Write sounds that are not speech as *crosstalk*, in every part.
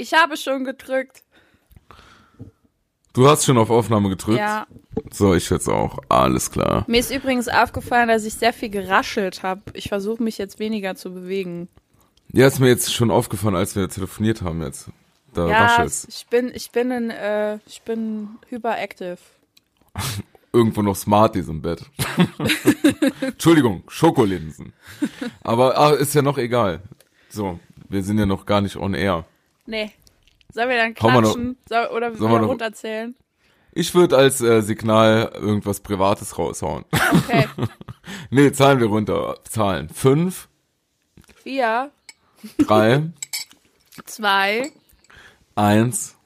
Ich habe schon gedrückt. Du hast schon auf Aufnahme gedrückt? Ja. So, ich jetzt auch. Alles klar. Mir ist übrigens aufgefallen, dass ich sehr viel geraschelt habe. Ich versuche mich jetzt weniger zu bewegen. Ja, ist mir jetzt schon aufgefallen, als wir telefoniert haben jetzt. Da ja, raschelt's. ich bin, ich bin in, äh, ich bin hyperactive. *laughs* Irgendwo noch Smarties im Bett. *laughs* Entschuldigung, Schokolinsen. Aber ach, ist ja noch egal. So, wir sind ja noch gar nicht on air. Nee. Sollen wir dann Hauen wir noch- klatschen? Soll, oder Sollen wir runterzählen? Ich würde als äh, Signal irgendwas Privates raushauen. Okay. *laughs* nee, zahlen wir runter. Zahlen. Fünf, Vier, drei, *laughs* zwei, eins.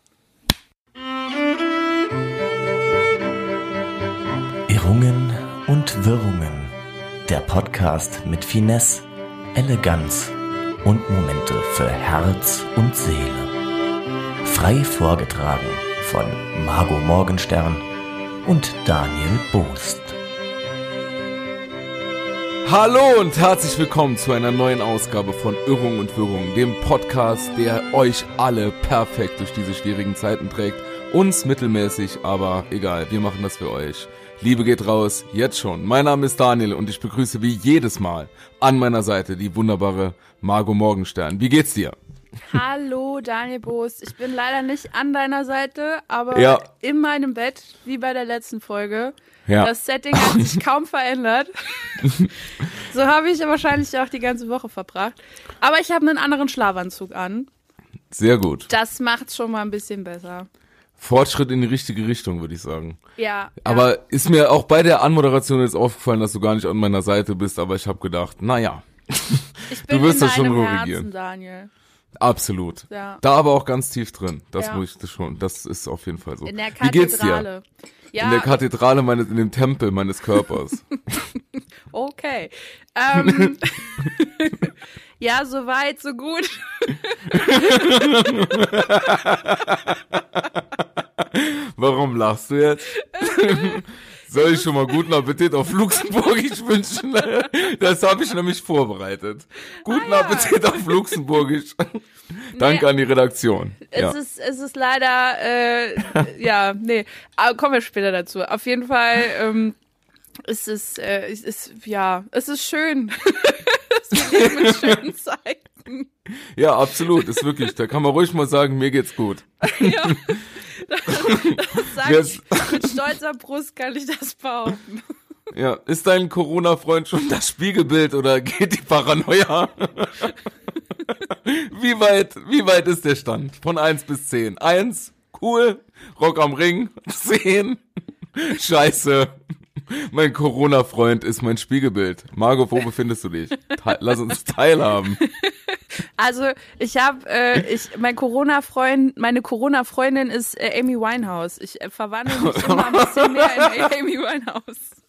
Irrungen und Wirrungen. Der Podcast mit Finesse, Eleganz und Momente für Herz und Seele. Frei vorgetragen von Margot Morgenstern und Daniel Boost. Hallo und herzlich willkommen zu einer neuen Ausgabe von Irrung und Wirrung, dem Podcast, der euch alle perfekt durch diese schwierigen Zeiten trägt. Uns mittelmäßig, aber egal, wir machen das für euch. Liebe geht raus, jetzt schon. Mein Name ist Daniel und ich begrüße wie jedes Mal an meiner Seite die wunderbare Margot Morgenstern. Wie geht's dir? Hallo Daniel Boos. Ich bin leider nicht an deiner Seite, aber Ja. in meinem Bett, wie bei der letzten Folge. Ja. Das Setting hat sich *laughs* kaum verändert. so habe ich wahrscheinlich auch die ganze Woche verbracht. Aber ich habe einen anderen Schlafanzug an. Sehr gut. Das macht's schon mal ein bisschen besser. Fortschritt in die richtige Richtung, würde ich sagen. Ja. Aber ist mir auch bei der Anmoderation jetzt aufgefallen, dass du gar nicht an meiner Seite bist, aber ich habe gedacht, naja, ja, *laughs* ich bin wirst in das schon korrigieren. Daniel. absolut. Ja. Da aber auch ganz tief drin. Das Ja. muss ich schon. Das ist auf jeden Fall so. In der Wie geht's dir? Kathedrale. Ja, In der Kathedrale meines, in dem Tempel meines Körpers. *laughs* okay. Ähm, *laughs* ja, so weit, so gut. Warum lachst du jetzt? *laughs* Soll ich schon mal guten Appetit auf Luxemburgisch wünschen? Das habe ich nämlich vorbereitet. Guten Ah, ja. Appetit auf Luxemburgisch. Danke an die Redaktion. Es, Ja. ist, es ist leider, äh, ja, nee, aber kommen wir später dazu. Auf jeden Fall ähm, ist es, äh, es ist, ja, es ist schön. *laughs* es beginnt mit schönen *laughs* Zeiten. ja, absolut. Ist wirklich. Da kann man ruhig mal sagen, mir geht's gut. Ja. *laughs* Das sag Yes. ich, mit stolzer Brust kann ich das behaupten. Ja, ist dein Corona-Freund schon das Spiegelbild oder geht die Paranoia? *laughs* wie weit, wie weit ist der Stand? Von 1 bis 10. 1, cool, Rock am Ring. 10, scheiße. Mein Corona-Freund ist mein Spiegelbild. Margot, wo befindest du dich? Teil, lass uns teilhaben. *laughs* Also ich habe, äh, ich, mein Corona-Freund, meine Corona-Freundin ist äh, Amy Winehouse. Ich äh, verwandle mich *laughs* immer ein bisschen mehr in Amy Winehouse.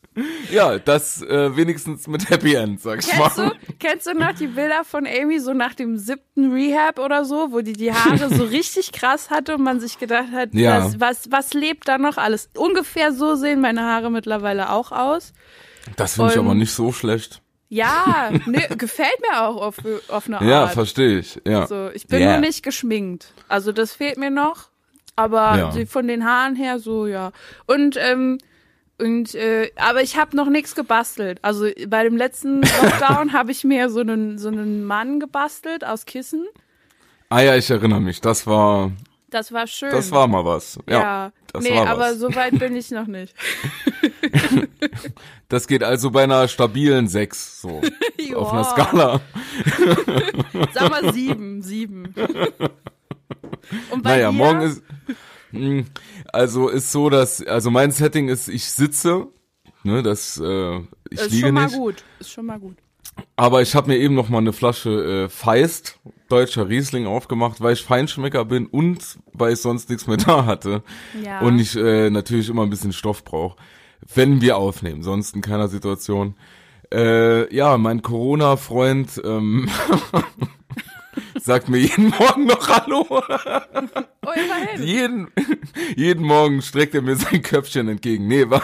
Ja, das äh, wenigstens mit Happy End, sag ich Kennst mal. du, kennst du noch die Bilder von Amy so nach dem siebten Rehab oder so, wo die die Haare so *laughs* richtig krass hatte und man sich gedacht hat, Ja. was, was, was lebt da noch alles? Ungefähr so sehen meine Haare mittlerweile auch aus. Das finde ich aber nicht so schlecht. Ja, nö, *laughs* gefällt mir auch auf, auf eine Art. Ja, verstehe ich. Ja. So, ich bin Yeah. nur nicht geschminkt. Also das fehlt mir noch. Aber Ja. von den Haaren her so, ja. Und, ähm, und äh, aber ich habe noch nichts gebastelt. Also bei dem letzten *laughs* Lockdown habe ich mir so einen so einen Mann gebastelt aus Kissen. Ah ja, ich erinnere mich. Das war, Das war schön. das war mal was. Ja, ja. das nee, war aber was. so weit bin ich noch nicht. *laughs* Das geht also bei einer stabilen 6, so. *laughs* auf einer. Skala. Sag mal sieben, sieben. Und bei Naja, dir? morgen ist, Hm, also ist so, dass, also mein Setting ist, ich sitze, ne, das, äh, ich ist liege schon mal nicht. gut. Ist schon mal gut. Aber ich habe mir eben noch mal eine Flasche äh, Feist, deutscher Riesling, aufgemacht, weil ich Feinschmecker bin und weil ich sonst nichts mehr *laughs* da hatte. Ja. Und ich äh, natürlich immer ein bisschen Stoff brauche, wenn wir aufnehmen, sonst in keiner Situation. Äh, ja, mein Corona-Freund ähm, *laughs* sagt mir jeden Morgen noch Hallo. Oh, jeden, jeden Morgen streckt er mir sein Köpfchen entgegen. Nee, war,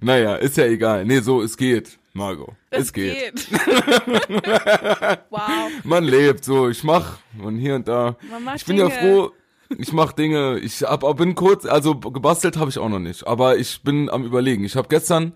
naja, ist ja egal. Nee, so, es geht. Margot. Es, geht. *laughs* wow. Man lebt so, ich mach und hier und da. Man macht ich bin ja Dinge. froh, ich mach Dinge, ich hab, bin kurz, also gebastelt habe ich auch noch nicht, aber ich bin am überlegen. Ich habe gestern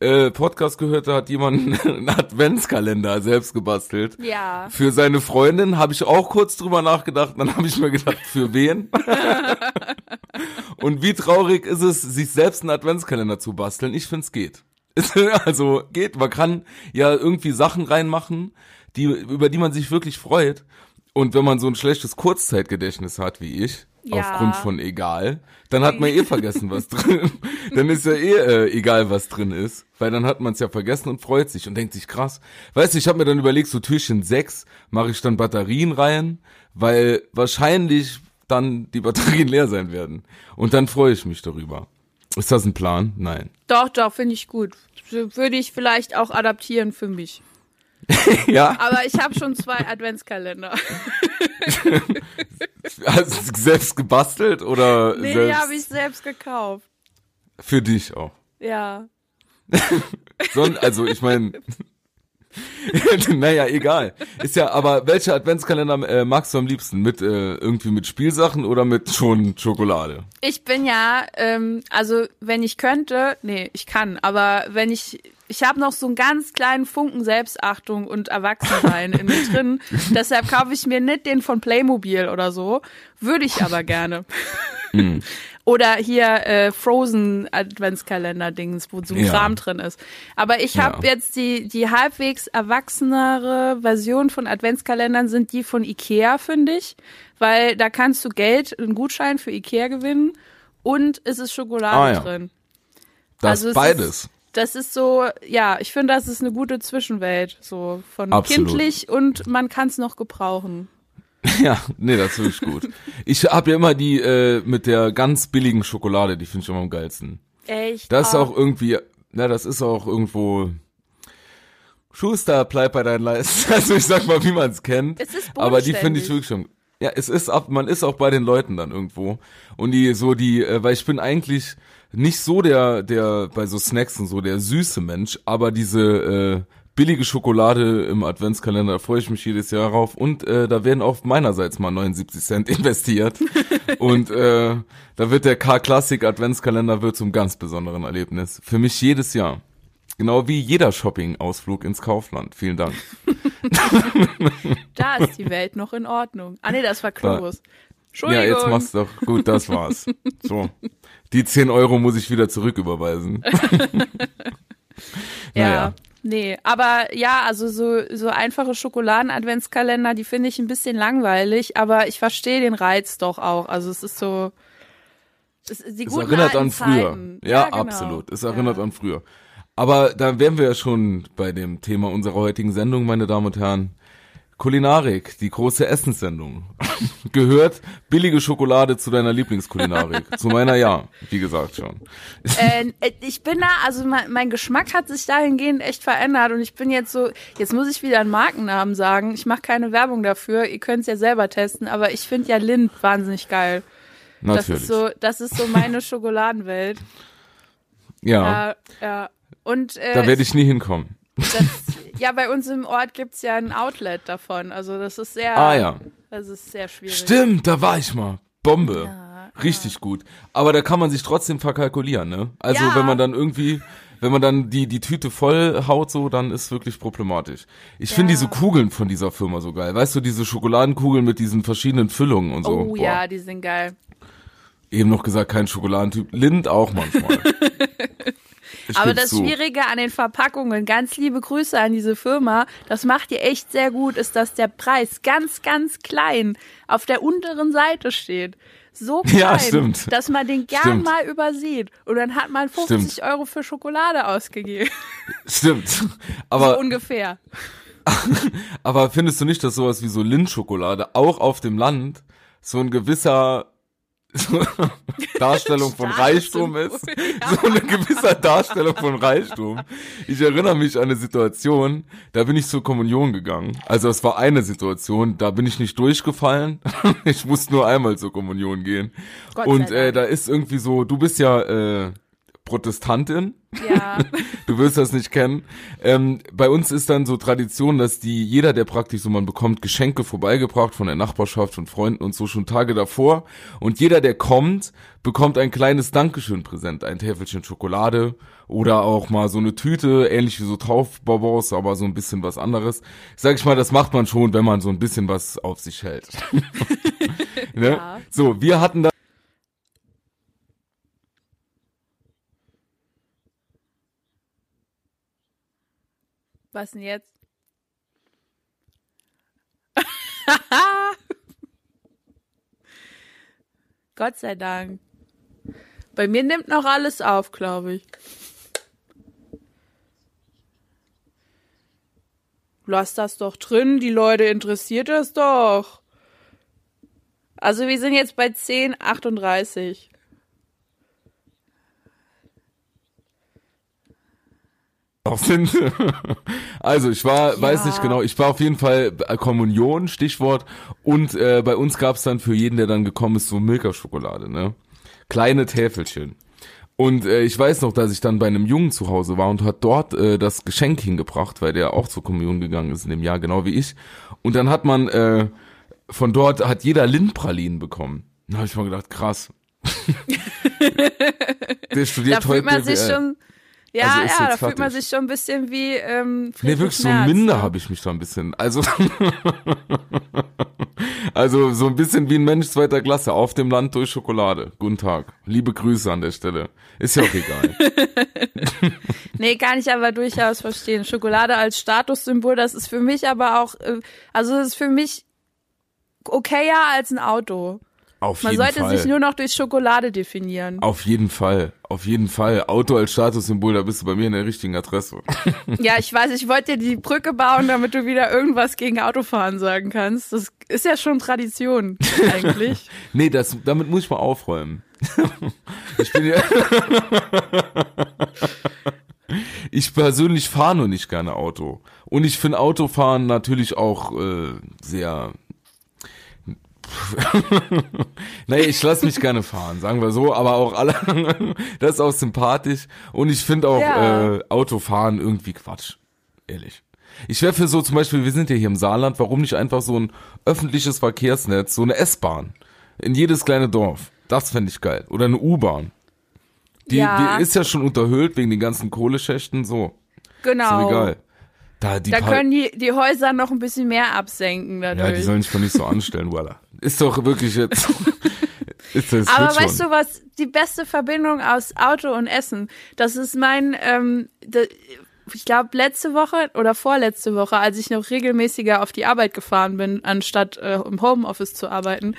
äh, Podcast gehört, da hat jemand *laughs* einen Adventskalender selbst gebastelt. Ja. Für seine Freundin habe ich auch kurz drüber nachgedacht, dann habe ich mir gedacht, für wen? *laughs* Und wie traurig ist es, sich selbst einen Adventskalender zu basteln? Ich find's geht. *laughs* Also geht, man kann ja irgendwie Sachen reinmachen, die, über die man sich wirklich freut. Und wenn man so ein schlechtes Kurzzeitgedächtnis hat wie ich, Ja. aufgrund von egal, dann hat man eh *laughs* vergessen, was drin. Dann ist ja eh äh, egal, was drin ist, weil dann hat man es ja vergessen und freut sich und denkt sich krass. Weißt du, ich habe mir dann überlegt, so Türchen 6 mache ich dann Batterien rein, weil wahrscheinlich dann die *laughs* Batterien leer sein werden. Und dann freue ich mich darüber. Ist das ein Plan? Nein. Doch, doch, finde ich gut. Würde ich vielleicht auch adaptieren für mich. *laughs* ja, Aber ich habe schon zwei Adventskalender. *laughs* hast du selbst gebastelt oder Nee, die selbst habe ich selbst gekauft. für dich auch? Ja. *laughs* Son also ich meine, *laughs* naja, egal. Ist ja, aber welcher Adventskalender äh, magst du am liebsten? Mit äh, irgendwie mit Spielsachen oder mit schon Schokolade? Ich bin ja, ähm, also wenn ich könnte, nee, ich kann, aber wenn ich, ich habe noch so einen ganz kleinen Funken Selbstachtung und Erwachsensein in mir *laughs* drin. Deshalb kaufe ich mir nicht den von Playmobil oder so. Würde ich aber gerne. Oder hier äh, Frozen Adventskalender-Dings, wo so ein Ja. Kram drin ist. Aber ich habe Ja. jetzt die, die halbwegs erwachsenere Version von Adventskalendern sind die von Ikea, finde ich. Weil da kannst du Geld, einen Gutschein für Ikea gewinnen und es ist Schokolade Ah, ja. drin. Das Also es beides. Ist, das ist so, ja, ich finde, das ist eine gute Zwischenwelt. So von Absolut. kindlich und man kann es noch gebrauchen. *laughs* Ja, nee, das finde ich gut. Ich habe ja immer die äh, mit der ganz billigen Schokolade, die finde ich immer am geilsten. Echt? Das ist Ah. auch irgendwie, na, das ist auch irgendwo Schuster, bleib bei deinen Leisten. *laughs* Also ich sag mal, wie man es kennt. Es ist aber die finde ich wirklich schon. Ja, es ist ab, man ist auch bei den Leuten dann irgendwo. Und die so die, äh, weil ich bin eigentlich nicht so der, der bei so Snacks und so der süße Mensch, aber diese äh, billige Schokolade im Adventskalender, da freue ich mich jedes Jahr drauf. Und äh, da werden auch meinerseits mal 79 Cent investiert. *laughs* und äh, da wird der K-Klassik Adventskalender wird zum ganz besonderen Erlebnis. Für mich jedes Jahr. Genau wie jeder Shopping-Ausflug ins Kaufland. Vielen Dank. *laughs* Da ist die Welt noch in Ordnung. Ah nee, das war Globus. Ja, Entschuldigung. jetzt machst du doch. Gut, das war's. So. Die 10 Euro muss ich wieder zurücküberweisen. *laughs* Ja. Naja. Nee, aber ja, also so, so einfache Schokoladen-Adventskalender, die finde ich ein bisschen langweilig, aber ich verstehe den Reiz doch auch. Also es ist so. Es, die Es erinnert an früher. Zeiten. Ja, genau. absolut. Es erinnert ja. an früher. Aber da wären wir ja schon bei dem Thema unserer heutigen Sendung, meine Damen und Herren. Kulinarik, die große Essenssendung. *laughs* Gehört billige Schokolade zu deiner Lieblingskulinarik? *laughs* zu meiner ja, wie gesagt schon. Äh, ich bin da, also mein, mein Geschmack hat sich dahingehend echt verändert und ich bin jetzt so, jetzt muss ich wieder einen Markennamen sagen. Ich mache keine Werbung dafür, ihr könnt es ja selber testen, aber ich finde ja Lind wahnsinnig geil. Das Natürlich. ist so, das ist so meine *laughs* Schokoladenwelt. ja, Ja, ja. Und äh, da werde ich nie hinkommen. Das, ja, bei uns im Ort gibt's ja ein Outlet davon. Also das ist sehr, Ah ja. das ist sehr schwierig. Stimmt, da war ich mal. Bombe. Ja, Richtig gut. Aber da kann man sich trotzdem verkalkulieren, ne? Also Ja. wenn man dann irgendwie, wenn man dann die, die Tüte voll haut so, dann ist wirklich problematisch. Ich finde Ja. diese Kugeln von dieser Firma so geil. Weißt du, diese Schokoladenkugeln mit diesen verschiedenen Füllungen und so. Oh ja, die sind geil. Eben noch gesagt, kein Schokoladentyp. Lind auch manchmal. *laughs* Ich Aber das zu. Schwierige an den Verpackungen, ganz liebe Grüße an diese Firma, das macht ihr echt sehr gut, ist, dass der Preis ganz, ganz klein auf der unteren Seite steht. So *laughs* klein, Ja, stimmt. dass man den gern Stimmt. mal übersieht. Und dann hat man 50 Euro für Schokolade ausgegeben. *laughs* Stimmt. Aber, so ungefähr. *laughs* aber findest du nicht, dass sowas wie so Lindschokolade auch auf dem Land so ein gewisser so *laughs* Darstellung von Reichtum ist? So eine gewisse Darstellung von Reichtum. Ich erinnere mich an eine Situation, da bin ich zur Kommunion gegangen. Also es war eine Situation, da bin ich nicht durchgefallen. *laughs* Ich musste nur einmal zur Kommunion gehen. Und äh, da ist irgendwie so, du bist ja äh, Protestantin. Ja. *laughs* Du wirst das nicht kennen. Ähm, bei uns ist dann so Tradition, dass die, jeder, der praktisch so, man bekommt Geschenke vorbeigebracht von der Nachbarschaft und Freunden und so schon Tage davor. Und jeder, der kommt, bekommt ein kleines Dankeschön-Präsent. Ein Täfelchen Schokolade oder auch mal so eine Tüte, ähnlich wie so Taufbonbons, aber so ein bisschen was anderes. Sag ich mal, das macht man schon, wenn man so ein bisschen was auf sich hält. *laughs* ne? Ja. So, wir hatten da Was denn jetzt? *laughs* Gott sei Dank. Bei mir nimmt noch alles auf, glaube ich. Lass das doch drin, die Leute interessiert das doch. Also wir sind jetzt bei 10,38. Auch *laughs* sind. Also ich war, weiß Ja. nicht genau, ich war auf jeden Fall äh, Kommunion, Stichwort. Und äh, bei uns gab's dann für jeden, der dann gekommen ist, so Milka-Schokolade, ne? Kleine Täfelchen. Und äh, ich weiß noch, dass ich dann bei einem Jungen zu Hause war und hat dort äh, das Geschenk hingebracht, weil der auch zur Kommunion gegangen ist in dem Jahr, genau wie ich. Und dann hat man äh, von dort hat jeder Lindpralinen bekommen. Da habe ich mal gedacht, krass. *laughs* der studiert Da fühlt man heute sich schon, ja, Also ja, da fühlt man sich schon ein bisschen wie ähm, Nee, Friedrich wirklich so Merz, minder ne? habe ich mich da ein bisschen. Also, *laughs* also so ein bisschen wie ein Mensch zweiter Klasse auf dem Land durch Schokolade. Guten Tag. Liebe Grüße an der Stelle. Ist ja auch egal. *laughs* *laughs* Nee, kann ich aber durchaus verstehen. Schokolade als Statussymbol, das ist für mich aber auch, äh, also das ist für mich okayer als ein Auto. Auf Man jeden sollte Fall. sich nur noch durch Schokolade definieren. auf jeden Fall. Auf jeden Fall. Auto als Statussymbol, da bist du bei mir in der richtigen Adresse. *laughs* Ja, ich weiß, ich wollte dir die Brücke bauen, damit du wieder irgendwas gegen Autofahren sagen kannst. Das ist ja schon Tradition, *laughs* eigentlich. Nee, das, damit muss ich mal aufräumen. *laughs* ich bin ja. ich persönlich fahre nur nicht gerne Auto. Und ich finde Autofahren natürlich auch äh, sehr. *laughs* naja, ich lasse mich gerne fahren, sagen wir so, aber auch alle, *laughs* das ist auch sympathisch. Und ich finde auch Ja. äh, Autofahren irgendwie Quatsch. Ehrlich. Ich wäre für so zum Beispiel, wir sind ja hier im Saarland, warum nicht einfach so ein öffentliches Verkehrsnetz, so eine S-Bahn in jedes kleine Dorf. Das fände ich geil. Oder eine U-Bahn. Die, Ja. die ist ja schon unterhöhlt wegen den ganzen Kohleschächten, so. Ist Genau. doch egal. Da, die Da können die, die Häuser noch ein bisschen mehr absenken ja, die dadurch. sollen sich doch nicht so anstellen, voila. Ist doch wirklich jetzt. *laughs* ist das Aber wird schon. weißt du was, die beste Verbindung aus Auto und Essen, das ist mein, ähm, de, ich glaube letzte Woche oder vorletzte Woche, als ich noch regelmäßiger auf die Arbeit gefahren bin, anstatt äh, im Homeoffice zu arbeiten,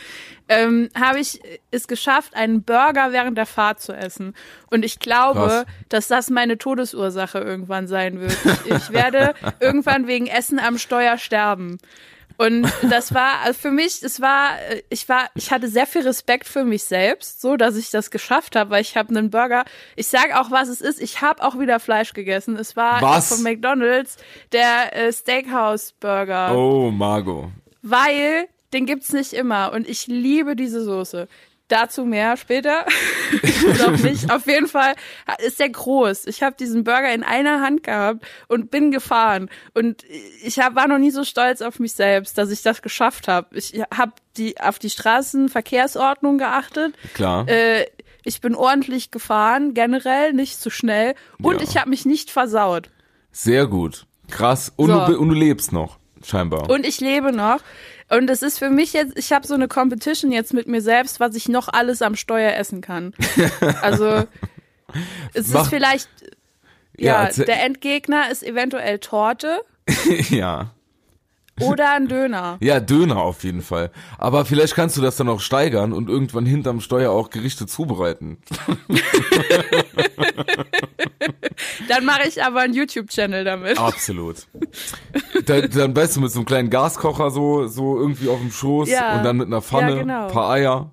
ähm, habe ich es geschafft, einen Burger während der Fahrt zu essen. Und ich glaube, Krass. dass das meine Todesursache irgendwann sein wird. Ich, ich werde *laughs* irgendwann wegen Essen am Steuer sterben. Und *laughs* das war also für mich, es war, äh, ich war, ich hatte sehr viel Respekt für mich selbst, so dass ich das geschafft habe, weil ich habe einen Burger. Ich sage auch, was es ist. Ich habe auch wieder Fleisch gegessen. Es war Was? von McDonald's der äh, Steakhouse Burger, Oh, Margot. weil den gibt's nicht immer und ich liebe diese Soße. Dazu mehr später. *laughs* Noch nicht. Auf jeden Fall ist der groß. Ich habe diesen Burger in einer Hand gehabt und bin gefahren. Und ich hab, war noch nie so stolz auf mich selbst, dass ich das geschafft habe. Ich habe die auf die Straßenverkehrsordnung geachtet. Klar. Äh, ich bin ordentlich gefahren, generell nicht zu schnell. Und Ja. ich habe mich nicht versaut. Sehr gut. Krass. Und, So. du, und du lebst noch, scheinbar. Und ich lebe noch. Und es ist für mich jetzt, ich habe so eine Competition jetzt mit mir selbst, was ich noch alles am Steuer essen kann. *laughs* Also es Mach- ist vielleicht, Ja, ja, der Endgegner ist eventuell Torte *laughs* ja. Oder ein Döner. *laughs* Ja, Döner auf jeden Fall. Aber vielleicht kannst du das dann auch steigern und irgendwann hinterm Steuer auch Gerichte zubereiten. *laughs* Dann mache ich aber einen YouTube-Channel damit. Absolut. Da, dann weißt du mit so einem kleinen Gaskocher so, so irgendwie auf dem Schoß Ja. und dann mit einer Pfanne, Ja, genau. paar Eier,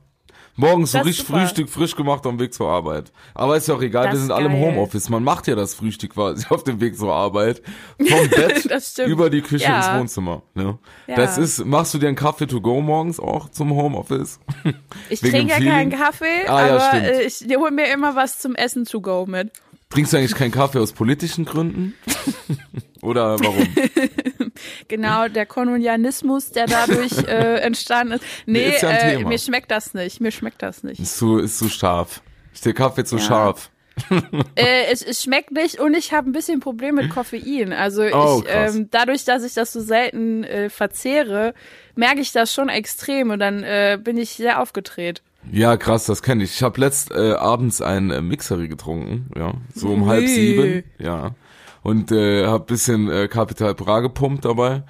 Morgens so richtig super. Frühstück frisch gemacht dem Weg zur Arbeit. Aber ist ja auch egal, Das wir sind alle im. Homeoffice. Man macht ja das Frühstück quasi *laughs* auf dem Weg zur Arbeit. Vom *laughs* Bett über die Küche Ja. ins Wohnzimmer. Ne? Ja. Das ist, machst du dir einen Kaffee to go morgens auch zum Homeoffice? *laughs* Ich trinke ja keinen? Kaffee, Ah, ja, aber stimmt. äh, ich hole mir immer was zum Essen to go mit. Trinkst du eigentlich keinen Kaffee aus politischen Gründen? Oder warum? Genau, der Kolonialismus, der dadurch *laughs* äh, entstanden ist. Nee, Ist ja äh, mir schmeckt das nicht. Mir schmeckt das nicht. Ist zu, ist zu scharf. Ist der Kaffee zu Ja. scharf? äh, es, es schmeckt nicht und ich habe ein bisschen Problem mit Koffein. Also Oh, ich, ähm, dadurch, dass ich das so selten äh, verzehre, merke ich das schon extrem und dann äh, bin ich sehr aufgedreht. Ja, krass, das kenne ich. Ich habe letzt äh, abends ein äh, Mixery getrunken, ja, so um halb Ui. sieben, ja. Und äh, hab bisschen äh, Capital Bra gepumpt dabei.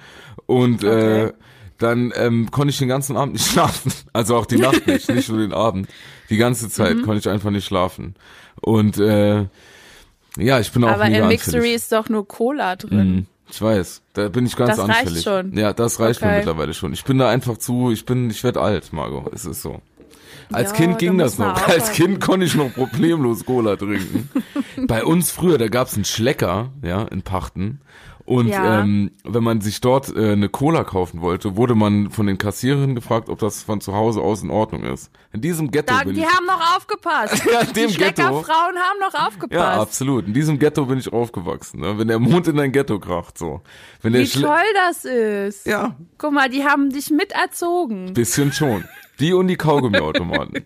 Und äh, Okay. dann ähm, konnte ich den ganzen Abend nicht *laughs* schlafen. Also auch die Nacht nicht, nicht nur den Abend. Die ganze Zeit Mhm. konnte ich einfach nicht schlafen. Und äh, ja, ich bin auch Aber mega im Mixery ist doch nur Cola drin. Mhm, Ich weiß, da bin ich ganz Das reicht anfällig. schon. Ja, das reicht mir Okay. mittlerweile schon. Ich bin da einfach zu, ich bin, ich werde alt, Margot, es ist so. Als Ja, Kind ging das noch. *laughs* aufpassen. Als Kind konnte ich noch problemlos Cola trinken. *laughs* Bei uns früher, da gab's einen Schlecker, ja, in Pachten. Und Ja. ähm, wenn man sich dort äh, eine Cola kaufen wollte, wurde man von den Kassiererinnen gefragt, ob das von zu Hause aus in Ordnung ist. In diesem Ghetto Da, bin die ich. haben noch aufgepasst. *laughs* Ja, in dem die. Schleckerfrauen haben noch Ja, aufgepasst. absolut. In diesem Ghetto bin ich aufgewachsen. Ne? Wenn der Mond in dein Ghetto kracht, so. Wenn der Wie Schle- toll das ist. Ja, Guck mal, die haben dich miterzogen. Bisschen schon. Die und die Kaugummiautomaten.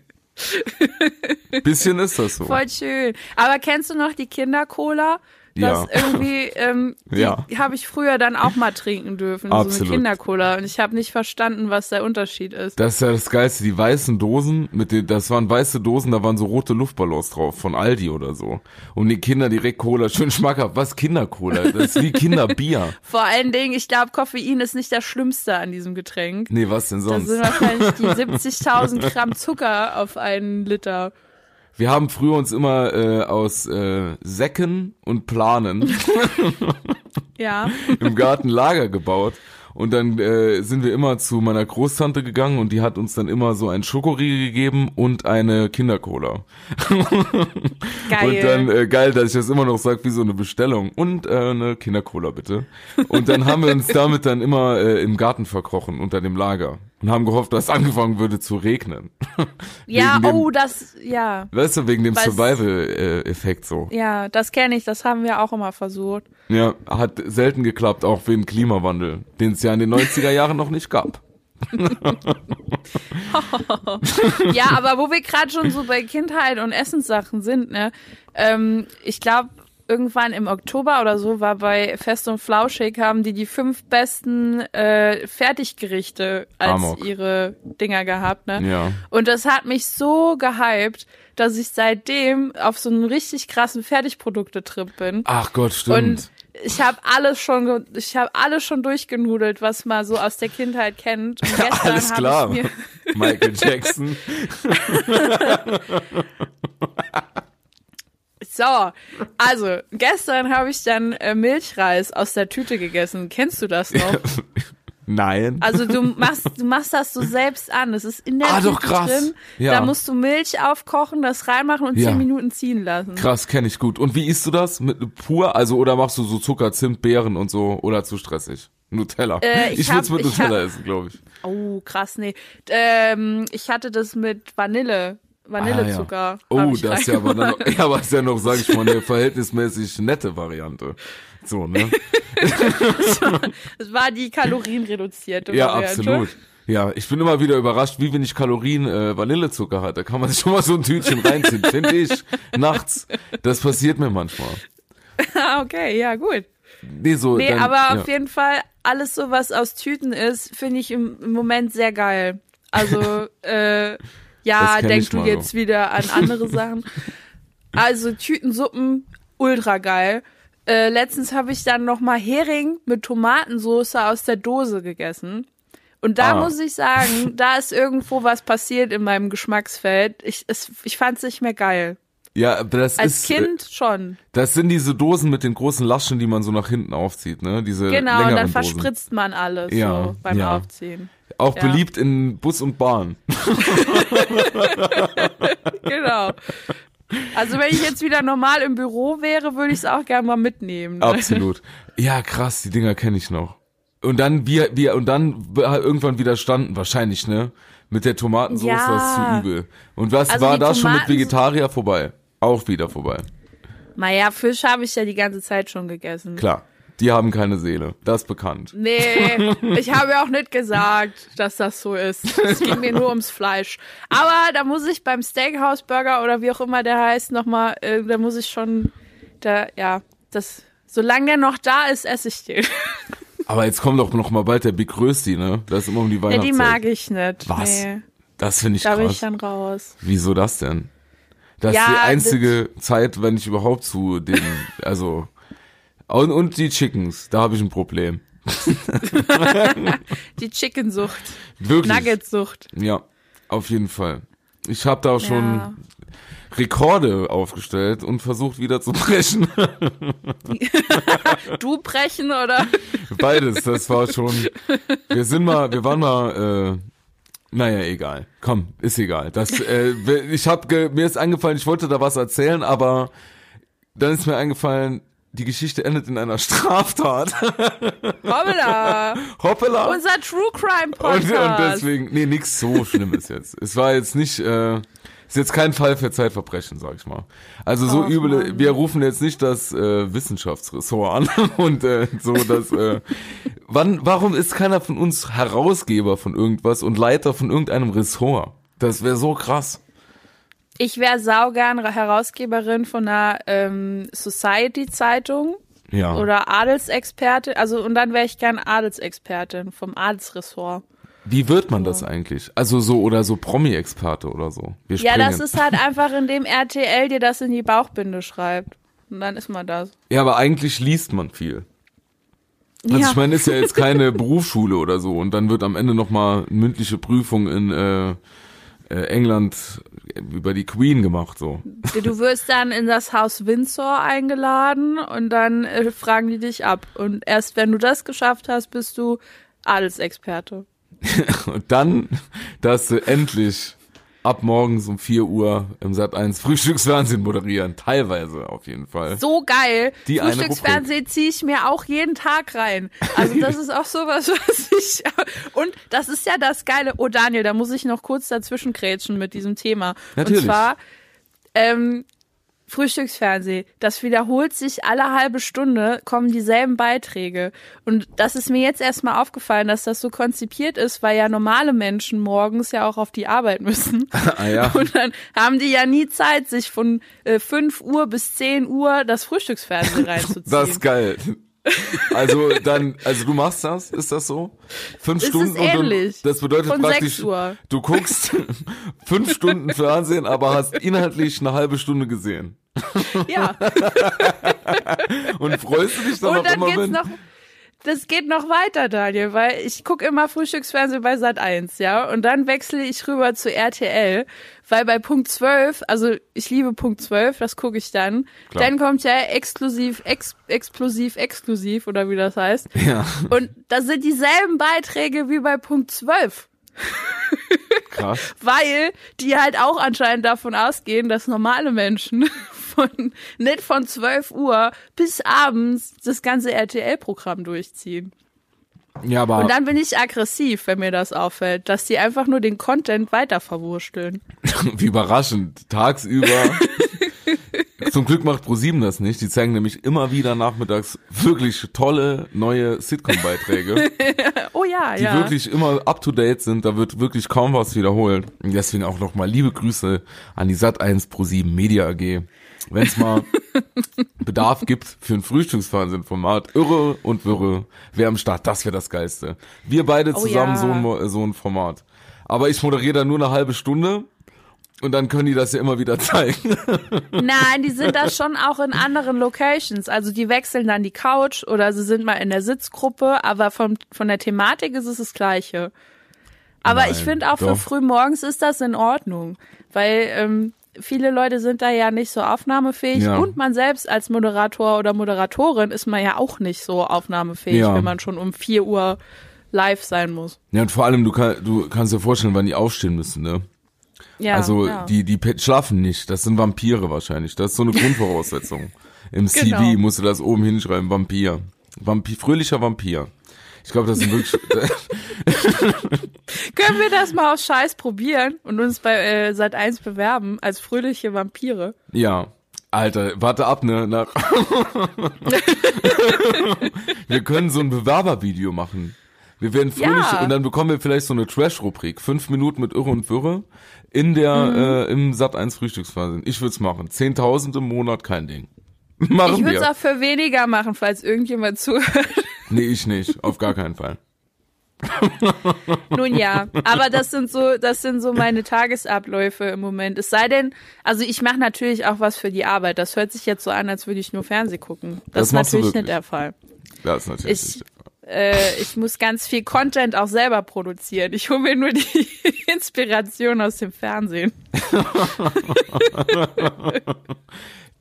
*laughs* Bisschen ist das so. Voll schön. Aber kennst du noch die Kindercola? Das Ja. irgendwie, ähm, Ja. habe ich früher dann auch mal trinken dürfen, so Absolut. eine Kindercola. Und ich habe nicht verstanden, was der Unterschied ist. Das ist ja das Geilste, die weißen Dosen, mit den, das waren weiße Dosen, da waren so rote Luftballons drauf, von Aldi oder so. Und die Kinder direkt Cola, schön schmackhaft. Was Kindercola? Das ist wie Kinderbier. *laughs* Vor allen Dingen, ich glaube, Koffein ist nicht das Schlimmste an diesem Getränk. Nee, was denn Das sonst? sind wahrscheinlich die 70.000 Gramm Zucker auf einen Liter. Wir haben früher uns immer äh, aus äh, Säcken und Planen *laughs* Ja. im Garten Lager gebaut. Und dann äh, sind wir immer zu meiner Großtante gegangen und die hat uns dann immer so ein Schokoriegel gegeben und eine Kindercola. Geil. *laughs* Und dann äh, geil, dass ich das immer noch sage wie so eine Bestellung und äh, eine Kindercola bitte. Und dann haben wir uns damit dann immer äh, im Garten verkrochen unter dem Lager und haben gehofft, dass angefangen würde zu regnen. *laughs* ja, dem- oh, das, ja. Weißt du, wegen dem Survival-Effekt so. Ja, das kenne ich, das haben wir auch immer versucht. Ja, hat selten geklappt, auch wegen Klimawandel, den es ja in den 90er Jahren noch nicht gab. *laughs* Ja, aber wo wir gerade schon so bei Kindheit und Essenssachen sind, ne? Ähm, ich glaube, irgendwann im Oktober oder so war bei Fest und Flauschig haben die die fünf besten äh, Fertiggerichte als Amok. ihre Dinger gehabt, ne? Ja. Und das hat mich so gehypt, dass ich seitdem auf so einen richtig krassen Fertigprodukte-Trip bin. Ach Gott, stimmt. Und ich habe alles schon, ich habe alles schon durchgenudelt, was man so aus der Kindheit kennt. Und *laughs* gestern Alles klar. Michael Jackson. *laughs* *laughs* so, also gestern habe ich dann äh, Milchreis aus der Tüte gegessen. Kennst du das noch? *laughs* Nein. Also du machst, du machst das so selbst an. Das ist in der Ah, Tüte doch, krass. drin. Ja. Da musst du Milch aufkochen, das reinmachen und Ja. zehn Minuten ziehen lassen. Krass, kenne ich gut. Und wie isst du das? Mit pur? Also oder machst du so Zucker, Zimt, Beeren und so oder zu stressig? Nutella. Äh, ich ich würde es mit Nutella hab- essen, glaube ich. Oh, krass, nee. Ähm, ich hatte das mit Vanille. Vanillezucker. Ah, ja. Oh, das ist ja aber dann noch, *laughs* ja, aber ist ja noch, sag ich mal, eine verhältnismäßig nette Variante. So, ne? *laughs* Das war die kalorienreduzierte Ja, Variante. absolut. Ja, ich bin immer wieder überrascht, wie wenig Kalorien äh, Vanillezucker hat. Da kann man sich *laughs* schon mal so ein Tütchen reinziehen, finde ich. Nachts. Das passiert mir manchmal. Ah, okay, ja, gut. Nee, so. Nee, dann, aber ja. auf jeden Fall, alles so, was aus Tüten ist, finde ich im, im Moment sehr geil. Also, äh, ja, Das kenn denk ich du jetzt wieder an andere *laughs* Sachen. Also, Tütensuppen, ultra geil. Äh, letztens habe ich dann noch mal Hering mit Tomatensauce aus der Dose gegessen. Und da Ah. muss ich sagen, *laughs* da ist irgendwo was passiert in meinem Geschmacksfeld. Ich, es, ich fand es nicht mehr geil. Ja, das Als ist. äh, Kind schon. Das sind diese Dosen mit den großen Laschen, die man so nach hinten aufzieht, ne? Diese Genau, und dann Dosen. verspritzt man alles Ja, so beim ja. Aufziehen. Auch Ja. beliebt in Bus und Bahn. *laughs* Genau. Also wenn ich jetzt wieder normal im Büro wäre, würde ich es auch gerne mal mitnehmen. ne? Absolut. Ja, krass, die Dinger kenne ich noch. Und dann wir wir und dann irgendwann widerstanden wahrscheinlich, ne? Mit der Tomatensauce Ja. war es zu übel. Und was Also war da schon mit Vegetarier vorbei? Auch wieder vorbei. Naja, Fisch habe ich ja die ganze Zeit schon gegessen. Klar. Die haben keine Seele. Das ist bekannt. Nee, ich habe ja auch nicht gesagt, dass das so ist. Es ging mir nur ums Fleisch. Aber da muss ich beim Steakhouse Burger oder wie auch immer der heißt nochmal, äh, da muss ich schon, da, ja, das, solange der noch da ist, esse ich den. Aber jetzt kommt doch noch mal bald der Big Rösti, ne? Das ist immer um die Ja, Weihnachtszeit. die mag ich nicht. Was? Nee, Das finde ich da bin ich krass. dann raus. Wieso das denn? Das ist Ja, die einzige Zeit, wenn ich überhaupt zu den, also und, und die Chickens, da habe ich ein Problem. *laughs* Die Chickensucht, Wirklich. Nuggetsucht. Ja, auf jeden Fall. Ich habe da schon Ja. Rekorde aufgestellt und versucht wieder zu *laughs* brechen. *laughs* Du brechen oder? Beides, das war schon. Wir sind mal, wir waren mal. Äh, naja, egal. Komm, ist egal. Das, äh, ich hab, mir ist eingefallen, ich wollte da was erzählen, aber dann ist mir eingefallen, die Geschichte endet in einer Straftat. Hoppla. Hoppala. Unser True Crime Und, Podcast. und deswegen, nee, nix so Schlimmes jetzt. Es war jetzt nicht, äh, ist jetzt kein Fall für Zeitverbrechen, sag ich mal. Also so Ach, üble, Mann. wir rufen jetzt nicht das äh, Wissenschaftsressort an *laughs* und äh, so das. Äh, wann, warum ist keiner von uns Herausgeber von irgendwas und Leiter von irgendeinem Ressort? Das wäre so krass. Ich wäre saugern Herausgeberin von einer ähm, Society-Zeitung Ja. oder Adelsexperte. Also und dann wäre ich gern Adelsexpertin vom Adelsressort. Wie wird man das eigentlich? Also so oder so Promi-Experte oder so. Wir Ja, springen. das ist halt einfach, indem RTL dir das in die Bauchbinde schreibt. Und dann ist man das. Ja, aber eigentlich liest man viel. Also Ja. ich meine, ist ja jetzt keine *laughs* Berufsschule oder so und dann wird am Ende nochmal mündliche Prüfung in äh, äh, England über die Queen gemacht so. Du wirst dann in das Haus Windsor eingeladen und dann äh, fragen die dich ab. Und erst wenn du das geschafft hast, bist du Adelsexperte. *laughs* Und dann, dass sie endlich ab morgens um 4 Uhr im Sat 1 Frühstücksfernsehen moderieren. Teilweise auf jeden Fall. So geil. Die Frühstücksfernsehen ziehe ich mir auch jeden Tag rein. Also das ist auch sowas, *laughs* was ich. Und das ist ja das Geile. Oh Daniel, da muss ich noch kurz dazwischen krätschen mit diesem Thema. Natürlich. Und zwar ähm, Frühstücksfernsehen. Das wiederholt sich alle halbe Stunde, kommen dieselben Beiträge. Und das ist mir jetzt erstmal aufgefallen, dass das so konzipiert ist, weil ja normale Menschen morgens ja auch auf die Arbeit müssen. *laughs* Ah ja. Und dann haben die ja nie Zeit, sich von äh, 5 Uhr bis 10 Uhr das Frühstücksfernsehen *laughs* reinzuziehen. Das ist geil. *laughs* Also dann, also du machst das, ist das so? Fünf ist Stunden und du, das bedeutet Von praktisch, 6 Uhr. du guckst *laughs* fünf Stunden Fernsehen, aber hast inhaltlich eine halbe Stunde gesehen. ja. *laughs* Und freust du dich dann Und auch dann immer, geht's wenn, noch. Das geht noch weiter, Daniel, weil ich gucke immer Frühstücksfernsehen bei Sat 1, ja, und dann wechsle ich rüber zu RTL, weil bei Punkt 12, also ich liebe Punkt 12, das gucke ich dann. Klar. Dann kommt ja exklusiv, ex, explosiv, exklusiv oder wie das heißt. ja, Und das sind dieselben Beiträge wie bei Punkt 12. krass. *laughs* weil die halt auch anscheinend davon ausgehen, dass normale Menschen von nicht von 12 Uhr bis abends das ganze RTL-Programm durchziehen. Ja, aber Und dann bin ich aggressiv, wenn mir das auffällt, dass die einfach nur den Content weiter verwursteln. *laughs* wie überraschend, tagsüber. *laughs* Zum Glück macht ProSieben das nicht. Die zeigen nämlich immer wieder nachmittags wirklich tolle neue Sitcom-Beiträge, *laughs* Oh ja, die ja. wirklich immer up to date sind. Da wird wirklich kaum was wiederholt. Und deswegen auch nochmal liebe Grüße an die Sat1 ProSieben Media AG. Wenn es mal Bedarf gibt für ein Frühstücksfernsehen-Format, irre und wirre, wer am Start, das wäre das Geilste. Wir beide Oh zusammen ja. so, ein, so ein Format. Aber ich moderiere da nur eine halbe Stunde und dann können die das ja immer wieder zeigen. *laughs* Nein, die sind da schon auch in anderen Locations. Also die wechseln dann die Couch oder sie sind mal in der Sitzgruppe, aber von, von der Thematik ist es das Gleiche. Aber Nein, ich finde auch für doch. früh morgens ist das in Ordnung, weil ähm, viele Leute sind da ja nicht so aufnahmefähig Ja. und man selbst als Moderator oder Moderatorin ist man ja auch nicht so aufnahmefähig, Ja. wenn man schon um 4 Uhr live sein muss. Ja, und vor allem, du, kann, du kannst dir vorstellen, wann die aufstehen müssen, ne? Ja, also ja. die, die schlafen nicht, das sind Vampire wahrscheinlich. Das ist so eine Grundvoraussetzung. *laughs* Im Genau. CV musst du das oben hinschreiben, Vampir. Vampir, fröhlicher Vampir. Ich glaube, das sind wirklich. *laughs* *laughs* Können wir das mal aus Scheiß probieren und uns bei äh, Sat 1 bewerben als fröhliche Vampire? ja. Alter, warte ab, ne? Nach *laughs* wir können so ein Bewerbervideo machen. Wir werden fröhlich Ja. und dann bekommen wir vielleicht so eine Trash-Rubrik. Fünf Minuten mit Irre und Wirre in der, Mhm. äh, im Sat 1 Frühstücksfernsehen. Ich würd's machen. Zehntausend im Monat, kein Ding. *laughs* Machen Ich würde es auch für weniger machen, falls irgendjemand zuhört. *laughs* Nee, ich nicht. Auf gar keinen Fall. Nun ja, aber das sind so, das sind so meine Tagesabläufe im Moment. Es sei denn, also ich mache natürlich auch was für die Arbeit. Das hört sich jetzt so an, als würde ich nur Fernsehen gucken. Das, Das ist natürlich nicht der Fall. Das ist natürlich Ich- nicht. Äh, ich muss ganz viel Content auch selber produzieren. Ich hole mir nur die *laughs* Inspiration aus dem Fernsehen.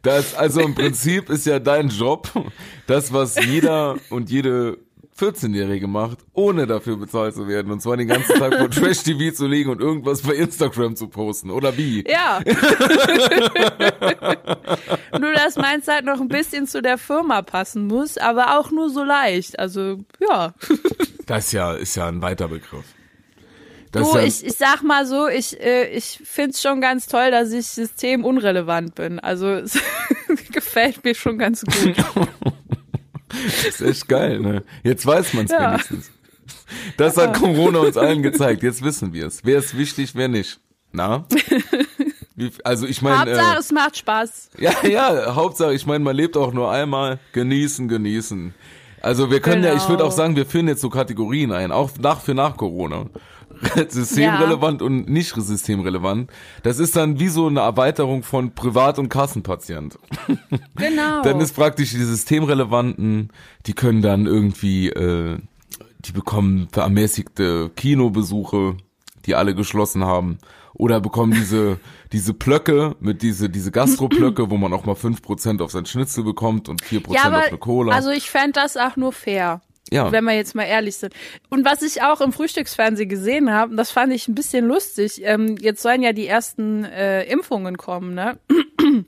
Das, also im Prinzip ist ja dein Job das, was jeder und jede 14-Jährige macht, ohne dafür bezahlt zu werden. Und zwar den ganzen Tag vor *laughs* Trash-TV zu liegen und irgendwas bei Instagram zu posten. Oder wie? Ja. *laughs* nur, dass meins halt noch ein bisschen zu der Firma passen muss, aber auch nur so leicht. Also, ja. Das ist ja, ist ja ein weiter Begriff. Das Du, ja, ich, ich sag mal so, ich, äh, ich find's schon ganz toll, dass ich systemunrelevant bin. Also, *laughs* es gefällt mir schon ganz gut. *laughs* das ist echt geil, ne? Jetzt weiß man's Ja. wenigstens. Das hat Corona uns allen gezeigt. Jetzt wissen wir es. Wer ist wichtig, wer nicht. Na? *laughs* Wie, also ich meine, Hauptsache, äh, es macht Spaß. Ja, ja, Hauptsache, ich meine, man lebt auch nur einmal. Genießen, genießen. Also wir können ja, ich würde Genau. auch sagen, wir führen jetzt so Kategorien ein, auch nach für nach Corona. *laughs* Systemrelevant und nicht systemrelevant. Das ist dann wie so eine Erweiterung von Privat- und Kassenpatient. *laughs* Genau. Dann ist praktisch die Systemrelevanten, die können dann irgendwie, äh, die bekommen vermäßigte Kinobesuche, die alle geschlossen haben. Oder bekommen diese, *laughs* diese Plöcke mit diese, diese Gastroplöcke, wo man auch mal 5% auf sein Schnitzel bekommt und 4% ja, auf eine Cola. also ich fänd das auch nur fair. Ja. Wenn wir jetzt mal ehrlich sind. Und was ich auch im Frühstücksfernsehen gesehen habe, das fand ich ein bisschen lustig, ähm, jetzt sollen ja die ersten äh, Impfungen kommen, ne? *clears throat*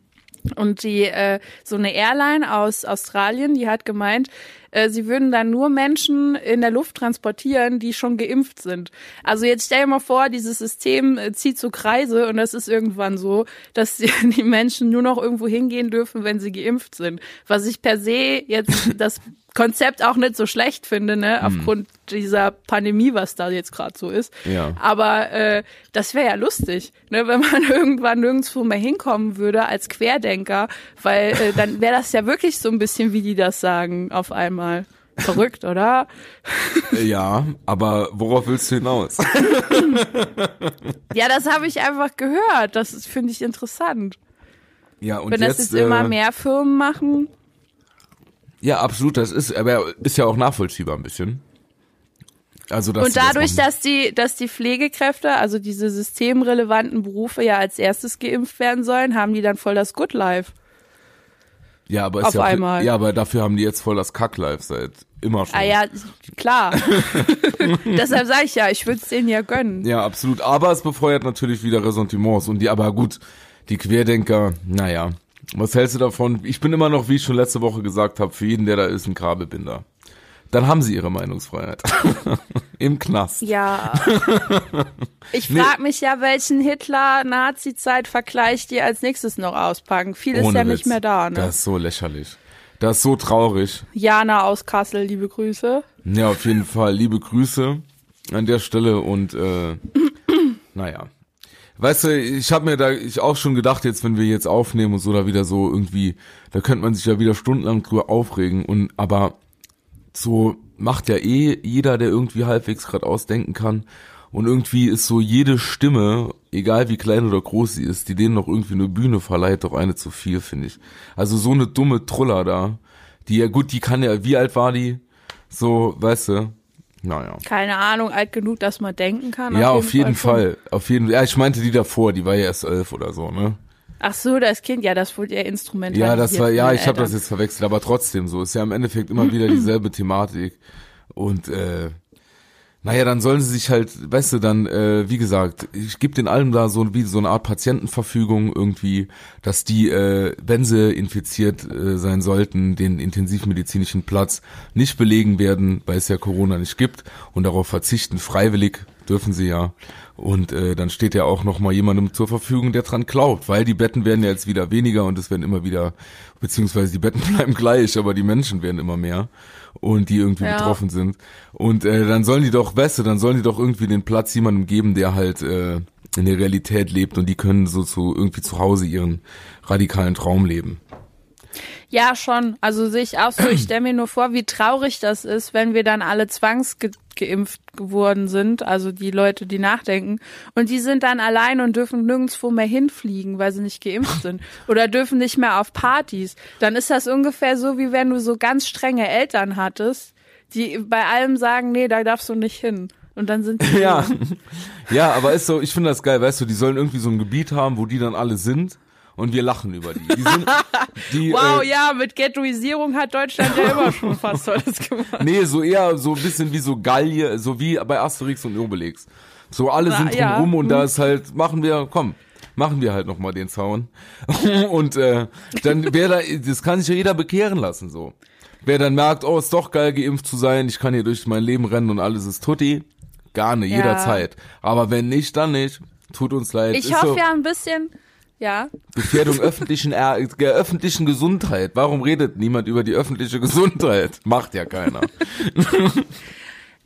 Und die äh, so eine Airline aus Australien, die hat gemeint, äh, sie würden dann nur Menschen in der Luft transportieren, die schon geimpft sind. Also jetzt stell dir mal vor, dieses System äh, zieht so Kreise und das ist irgendwann so, dass *laughs* die Menschen nur noch irgendwo hingehen dürfen, wenn sie geimpft sind. Was ich per se jetzt das Konzept auch nicht so schlecht finde, ne, aufgrund dieser Pandemie, was da jetzt gerade so ist. Ja. Aber äh, das wäre ja lustig, ne, wenn man *laughs* irgendwann nirgendwo mehr hinkommen würde als Querdenker, weil äh, dann wäre das ja wirklich so ein bisschen, wie die das sagen, auf einmal. Verrückt, oder? *laughs* ja, aber worauf willst du hinaus? *laughs* Ja, das habe ich einfach gehört. Das finde ich interessant. ja, und Wenn jetzt, das jetzt immer äh, mehr Firmen machen. Ja, absolut, das ist, aber ist ja auch nachvollziehbar ein bisschen. Also, dass Und das dadurch, machen. dass die, dass die Pflegekräfte, also diese systemrelevanten Berufe ja als erstes geimpft werden sollen, haben die dann voll das Good Life. ja, aber ist auf ja, einmal. ja, aber dafür haben die jetzt voll das Kacklife seit immer schon. Ah ja, klar. *laughs* *laughs* Deshalb sage ich ja, ich würde es denen ja gönnen. Ja, absolut. Aber es befeuert natürlich wieder Ressentiments. Und die, aber gut, die Querdenker, naja. Was hältst du davon? Ich bin immer noch, wie ich schon letzte Woche gesagt habe, für jeden, der da ist, ein Kabelbinder. Dann haben sie ihre Meinungsfreiheit. *laughs* Im Knast. Ja. *laughs* Ich frage mich ja, welchen Hitler-Nazi-Zeit-Vergleich die als nächstes noch auspacken. Viel ist ja nicht Witz. mehr da, ne? Das ist so lächerlich. Das ist so traurig. Jana aus Kassel, liebe Grüße. Ja, auf jeden Fall. Liebe Grüße an der Stelle und äh, *clears throat* naja. Weißt du, ich habe mir da ich auch schon gedacht, jetzt wenn wir jetzt aufnehmen und so da wieder so irgendwie, da könnte man sich ja wieder stundenlang drüber aufregen und aber so macht ja eh jeder, der irgendwie halbwegs gerade ausdenken kann und irgendwie ist so jede Stimme, egal wie klein oder groß sie ist, die denen noch irgendwie eine Bühne verleiht, doch eine zu viel, finde ich. Also so eine dumme Truller da, die ja gut, die kann ja, wie alt war die? So, weißt du? Naja. Keine Ahnung, alt genug, dass man denken kann. Ja, auf jeden schon. Fall. Auf jeden Ja, ich meinte die davor, die war ja erst elf oder so, ne? Ach so, das Kind, ja, das wurde ja instrumentalisiert. Ja, das war, ja, den ich habe das jetzt verwechselt, aber trotzdem so. Ist ja im Endeffekt immer wieder *clears throat* dieselbe Thematik. Und äh, Naja, dann sollen sie sich halt, weißt du, dann, äh, wie gesagt, ich gebe den allen da so wie so eine Art Patientenverfügung irgendwie, dass die, äh, wenn sie infiziert äh, sein sollten, den intensivmedizinischen Platz nicht belegen werden, weil es ja Corona nicht gibt und darauf verzichten, freiwillig dürfen sie ja. Und äh, dann steht ja auch noch mal jemandem zur Verfügung, der dran glaubt, weil die Betten werden ja jetzt wieder weniger und es werden immer wieder, beziehungsweise die Betten *laughs* bleiben gleich, aber die Menschen werden immer mehr und die irgendwie Ja. betroffen sind. Und äh, dann sollen die doch, weißt du, dann sollen die doch irgendwie den Platz jemandem geben, der halt äh, in der Realität lebt und die können so zu irgendwie zu Hause ihren radikalen Traum leben. Ja, schon. Also sehe ich auch so. Ich stelle mir nur vor, wie traurig das ist, wenn wir dann alle zwangsgeimpft geworden sind, also die Leute, die nachdenken, und die sind dann allein und dürfen nirgendwo mehr hinfliegen, weil sie nicht geimpft sind. *laughs* Oder dürfen nicht mehr auf Partys. Dann ist das ungefähr so, wie wenn du so ganz strenge Eltern hattest, die bei allem sagen, nee, da darfst du nicht hin. Und dann sind die *laughs* Ja, ja, aber ist so, ich finde das geil, weißt du, die sollen irgendwie so ein Gebiet haben, wo die dann alle sind und wir lachen über die. Die sind, *laughs* die, Wow, äh, ja, mit Ghettoisierung hat Deutschland ja immer schon fast alles gemacht. Nee, so eher so ein bisschen wie so Gallier, so wie bei Asterix und Obelix. So alle Na, sind ja. drumrum und da ist halt, machen wir, komm, machen wir halt nochmal den Zaun. *laughs* und äh, dann wer da, das kann sich ja jeder bekehren lassen so. Wer dann merkt, oh, ist doch geil geimpft zu sein, ich kann hier durch mein Leben rennen und alles ist tutti, gerne, Ja. jederzeit. Aber wenn nicht, dann nicht. Tut uns leid. Ich Ist hoffe so ja ein bisschen, ja. Gefährdung *laughs* öffentlichen, er, der öffentlichen Gesundheit. Warum redet niemand über die öffentliche Gesundheit? Macht ja keiner. *laughs*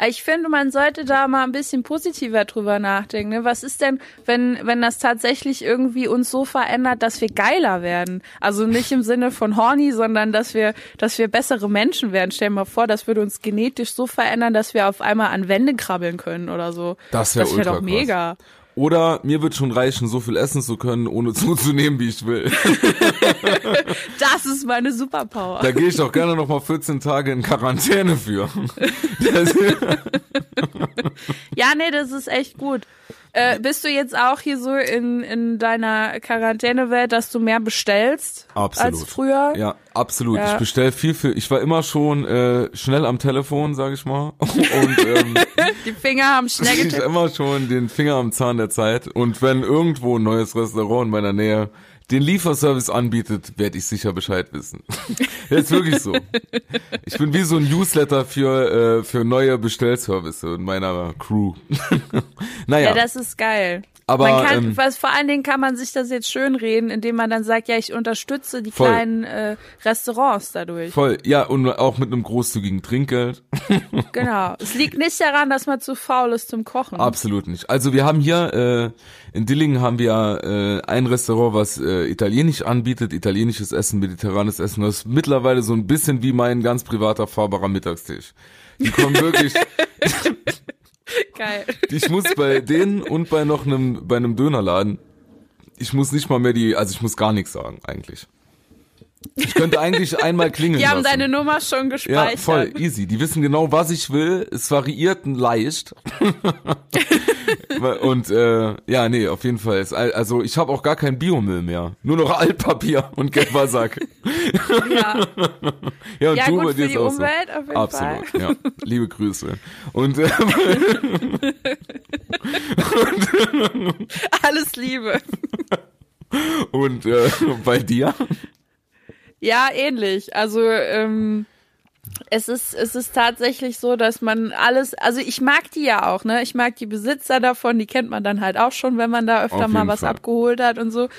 Ich finde, man sollte da mal ein bisschen positiver drüber nachdenken. Ne? Was ist denn, wenn, wenn das tatsächlich irgendwie uns so verändert, dass wir geiler werden? Also nicht im Sinne von horny, sondern dass wir, dass wir bessere Menschen werden. Stell dir mal vor, das würde uns genetisch so verändern, dass wir auf einmal an Wände krabbeln können oder so. Das wär das wär doch krass. Oder mir wird schon reichen, so viel essen zu können, ohne *laughs* zuzunehmen, wie ich will. *laughs* Das ist meine Superpower. Da gehe ich auch gerne noch mal 14 Tage in Quarantäne für. *laughs* Ja, nee, das ist echt gut. Äh, bist du jetzt auch hier so in, in deiner Quarantänewelt, dass du mehr bestellst Absolut. als früher? ja, absolut. Ja. Ich bestell viel für. Ich war immer schon äh, schnell am Telefon, sag ich mal. *laughs* Und ähm, *laughs* Die Finger haben schnell *laughs* ich getippt. immer schon den Finger am Zahn der Zeit. Und wenn irgendwo ein neues Restaurant in meiner Nähe den Lieferservice anbietet, werde ich sicher Bescheid wissen. *laughs* Ist wirklich so. Ich bin wie so ein Newsletter für, äh, für neue Bestellservice in meiner Crew. *laughs* naja, Ja, das ist geil. Aber, man kann, ähm, was, vor allen Dingen kann man sich das jetzt schön reden, indem man dann sagt, ja, ich unterstütze die Voll. kleinen äh, Restaurants dadurch. voll. Ja, und auch mit einem großzügigen Trinkgeld. *laughs* Genau. Es liegt nicht daran, dass man zu faul ist zum Kochen. Absolut nicht. Also wir haben hier äh, in Dillingen haben wir äh, ein Restaurant, was äh, italienisch anbietet, italienisches Essen, mediterranes Essen. Das ist mittlerweile so ein bisschen wie mein ganz privater fahrbarer Mittagstisch. Die kommen wirklich, *laughs* *laughs* Geil. ich muss bei denen und bei noch einem bei einem Dönerladen, ich muss nicht mal mehr die, also ich muss gar nichts sagen eigentlich. Ich könnte eigentlich einmal klingeln Die haben lassen. deine Nummer schon Ja, gespeichert. voll, easy. Die wissen genau, was ich will. Es variiert leicht. *laughs* und äh, ja, nee, auf jeden Fall. Also ich habe auch gar kein Biomüll mehr. Nur noch Altpapier und gelber Sack. Ja, *laughs* Ja, und ja du gut für die auch so. Umwelt auf jeden Absolut, Fall. ja. Liebe Grüße. Und äh, *laughs* Alles Liebe. und äh, bei dir? Ja, ähnlich. Also ähm, es ist es ist tatsächlich so, dass man alles, also ich mag die ja auch, ne? Ich mag die Besitzer davon, die kennt man dann halt auch schon, wenn man da öfter mal was Fall. abgeholt hat und so.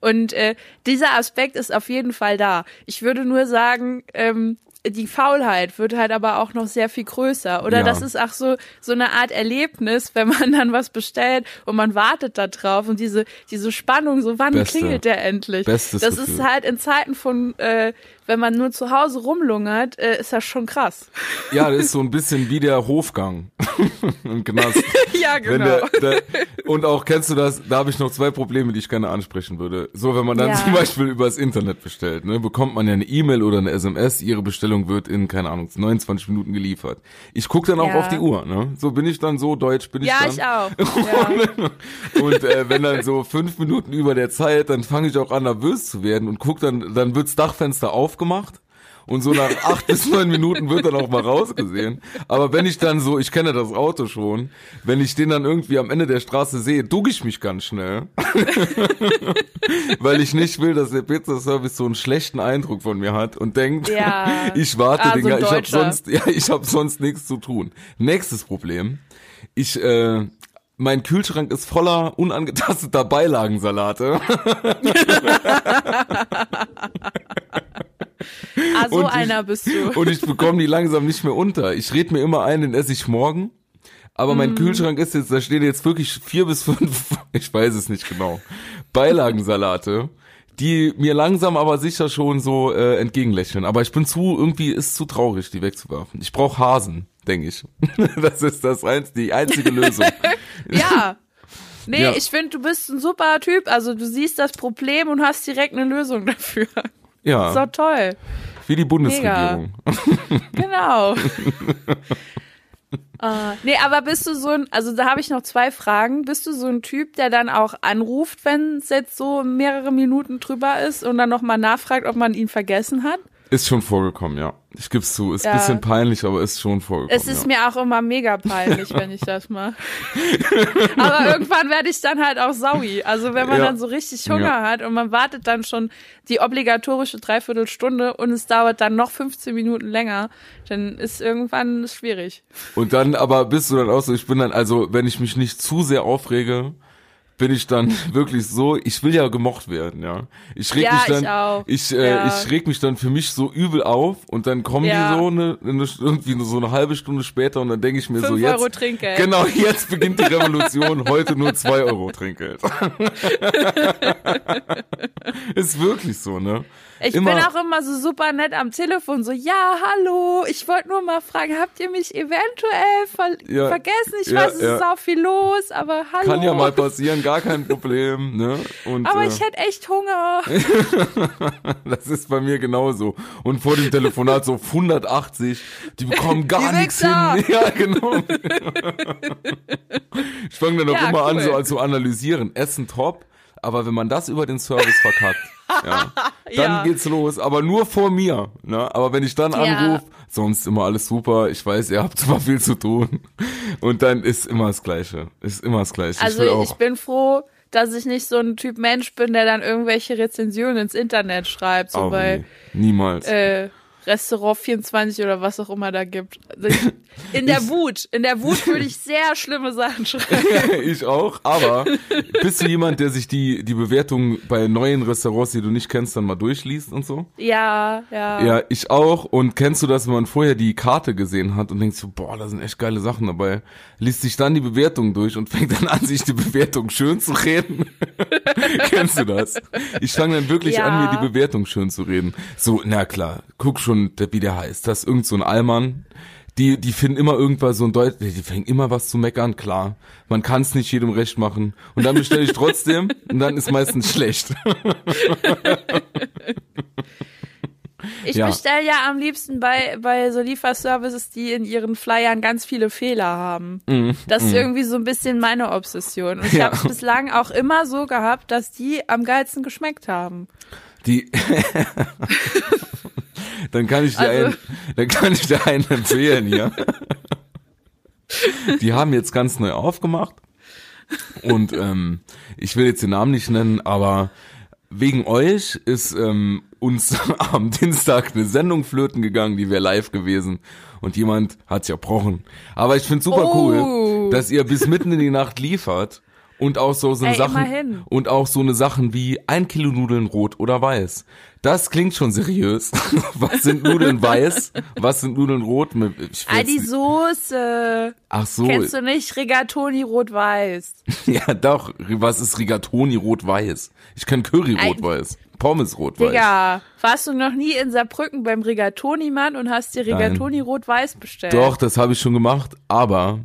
Und äh, dieser Aspekt ist auf jeden Fall da. Ich würde nur sagen, ähm, die Faulheit wird halt aber auch noch sehr viel größer. Oder Ja. das ist auch so, so eine Art Erlebnis, wenn man *laughs* dann was bestellt und man wartet da drauf und diese, diese Spannung, so wann Beste. klingelt der endlich? Bestes das Gefühl. ist halt in Zeiten von, äh, wenn man nur zu Hause rumlungert, äh, ist das schon krass. Ja, das ist *laughs* so ein bisschen wie der Hofgang *laughs* im Knast. *laughs* ja, Wenn der, der, und auch kennst du das, da habe ich noch zwei Probleme, die ich gerne ansprechen würde. So, wenn man dann Ja. zum Beispiel übers Internet bestellt, ne, bekommt man ja eine E-Mail oder eine SMS, ihre Bestellung wird in, keine Ahnung, 29 Minuten geliefert. Ich gucke dann auch Ja. auf die Uhr, ne? So bin ich dann so deutsch, bin ich Ja, dann. ich auch. Ja. Und äh, wenn dann so fünf Minuten über der Zeit, dann fange ich auch an nervös zu werden und guck dann, dann wirds Dachfenster aufgemacht und so nach acht bis neun Minuten wird dann auch mal rausgesehen. Aber wenn ich dann so, ich kenne das Auto schon, wenn ich den dann irgendwie am Ende der Straße sehe, ducke ich mich ganz schnell. *laughs* Weil ich nicht will, dass der Pizzaservice so einen schlechten Eindruck von mir hat und denkt, Ja. *laughs* ich warte Ah, den so ein ga- ich habe sonst, ja, ich habe sonst nichts zu tun. Nächstes Problem. Ich, äh, mein Kühlschrank ist voller unangetasteter Beilagensalate. *laughs* Ah, so Und ich- einer bist du. Und ich bekomme die langsam nicht mehr unter. Ich red mir immer ein, den esse ich morgen. Aber mein Kühlschrank ist jetzt, da stehen jetzt wirklich vier bis fünf, *laughs* ich weiß es nicht genau, Beilagensalate, die mir langsam aber sicher schon so äh, entgegenlächeln. Aber ich bin zu, irgendwie ist zu traurig, die wegzuwerfen. Ich brauche Hasen, denke ich. *laughs* Das ist das einz, die einzige Lösung. *laughs* Ja. Nee, Ja. ich finde, du bist ein super Typ. Also du siehst das Problem und hast direkt eine Lösung dafür. Ja, So toll. wie die Bundesregierung. Genau. *laughs* äh, nee, aber bist du so ein, also da habe ich noch zwei Fragen. Bist du so ein Typ, der dann auch anruft, wenn es jetzt so mehrere Minuten drüber ist und dann nochmal nachfragt, ob man ihn vergessen hat? Ist schon vorgekommen, ja. Ich geb's zu, ist Ja. ein bisschen peinlich, aber ist schon vorgekommen. Es ist ja. mir auch immer mega peinlich, wenn ich das mache. *laughs* Aber irgendwann werde ich dann halt auch saui. Also wenn man Ja. dann so richtig Hunger hat und man wartet dann schon die obligatorische Dreiviertelstunde und es dauert dann noch 15 Minuten länger, dann ist irgendwann schwierig. Und dann aber bist du dann auch so, ich bin dann, also wenn ich mich nicht zu sehr aufrege, bin ich dann *laughs* wirklich so, ich will ja gemocht werden, ja. Ich reg Ja, mich dann, ich ich, äh, Ja. ich reg mich dann für mich so übel auf und dann kommen Ja. die so eine, eine, irgendwie so eine halbe Stunde später und dann denke ich mir so, Fünf jetzt, Euro Trinkgeld. genau, jetzt beginnt die Revolution, heute nur zwei Euro Trinkgeld. *laughs* Ist wirklich so, ne? Ich Immer- bin auch immer so super nett am Telefon, so, ja, hallo, ich wollte nur mal fragen, habt ihr mich eventuell ver Ja. vergessen? Ich Ja, weiß, es ja. ist auch viel los, aber hallo. Kann ja mal passieren, gar kein Problem, ne? Und, aber äh, ich hätte echt Hunger. *laughs* Das ist bei mir genauso. Und vor dem Telefonat so auf 180, die bekommen gar nichts hin. *laughs* Ja, genau. Ich fange dann auch immer an, cool. so an zu analysieren. Essen top, aber wenn man das über den Service verkackt, ja, *laughs* dann Ja. geht's los. Aber nur vor mir. Ne? Aber wenn ich dann Ja. anrufe, sonst immer alles super, ich weiß, ihr habt super viel zu tun. Und dann ist immer das Gleiche. Ist immer das Gleiche. Also ich ich, auch. bin froh, dass ich nicht so ein Typ Mensch bin, der dann irgendwelche Rezensionen ins Internet schreibt, so Oh, bei nee, niemals. äh, Restaurant 24 oder was auch immer da gibt. Also ich- In der Wut, in der Wut würde ich sehr schlimme Sachen schreiben. *laughs* ich auch, aber bist du jemand, der sich die, die Bewertung bei neuen Restaurants, die du nicht kennst, dann mal durchliest und so? Ja, ja. Ja, ich auch. Und kennst du das, wenn man vorher die Karte gesehen hat und denkt so, boah, da sind echt geile Sachen dabei, liest sich dann die Bewertung durch und fängt dann an, sich die Bewertung schön zu reden? *laughs* kennst du das? Ich fange dann wirklich Ja. an, mir die Bewertung schön zu reden. So, na klar, guck schon, der- wie der heißt. Das ist irgend so ein Allmann. Die, die finden immer irgendwas so ein Deutsch, die fängen immer was zu meckern, klar. Man kann es nicht jedem recht machen. Und dann bestelle ich trotzdem und dann ist meistens schlecht. *laughs* Ich Ja. bestelle ja am liebsten bei, bei so Lieferservices, die in ihren Flyern ganz viele Fehler haben. Das ist irgendwie so ein bisschen meine Obsession. Und ich. Ja. habe es bislang auch immer so gehabt, dass die am geilsten geschmeckt haben. Die *laughs* dann kann ich dir Also- einen, dann kann ich dir einen empfehlen hier. Die haben jetzt ganz neu aufgemacht und ähm, ich will jetzt den Namen nicht nennen, aber wegen euch ist ähm, uns *laughs* am Dienstag eine Sendung flöten gegangen, die wäre live gewesen und jemand hat's erbrochen. Aber ich find's super Oh. cool, dass ihr bis mitten in die Nacht liefert und auch so, so Ey, Sachen immerhin. und auch so eine Sachen wie ein Kilo Nudeln rot oder weiß. Das klingt schon seriös. *laughs* Was sind Nudeln weiß? Was sind Nudeln rot? Ich Ah, die Soße. Ach so. Kennst du nicht? Rigatoni rot-weiß. *laughs* Ja, doch. Was ist Rigatoni rot-weiß? Ich kenn Curry Ei. rot-weiß. Pommes rot-weiß. Digga, warst du noch nie in Saarbrücken beim Rigatoni-Mann und hast dir Rigatoni rot-weiß bestellt? Doch, das habe ich schon gemacht, aber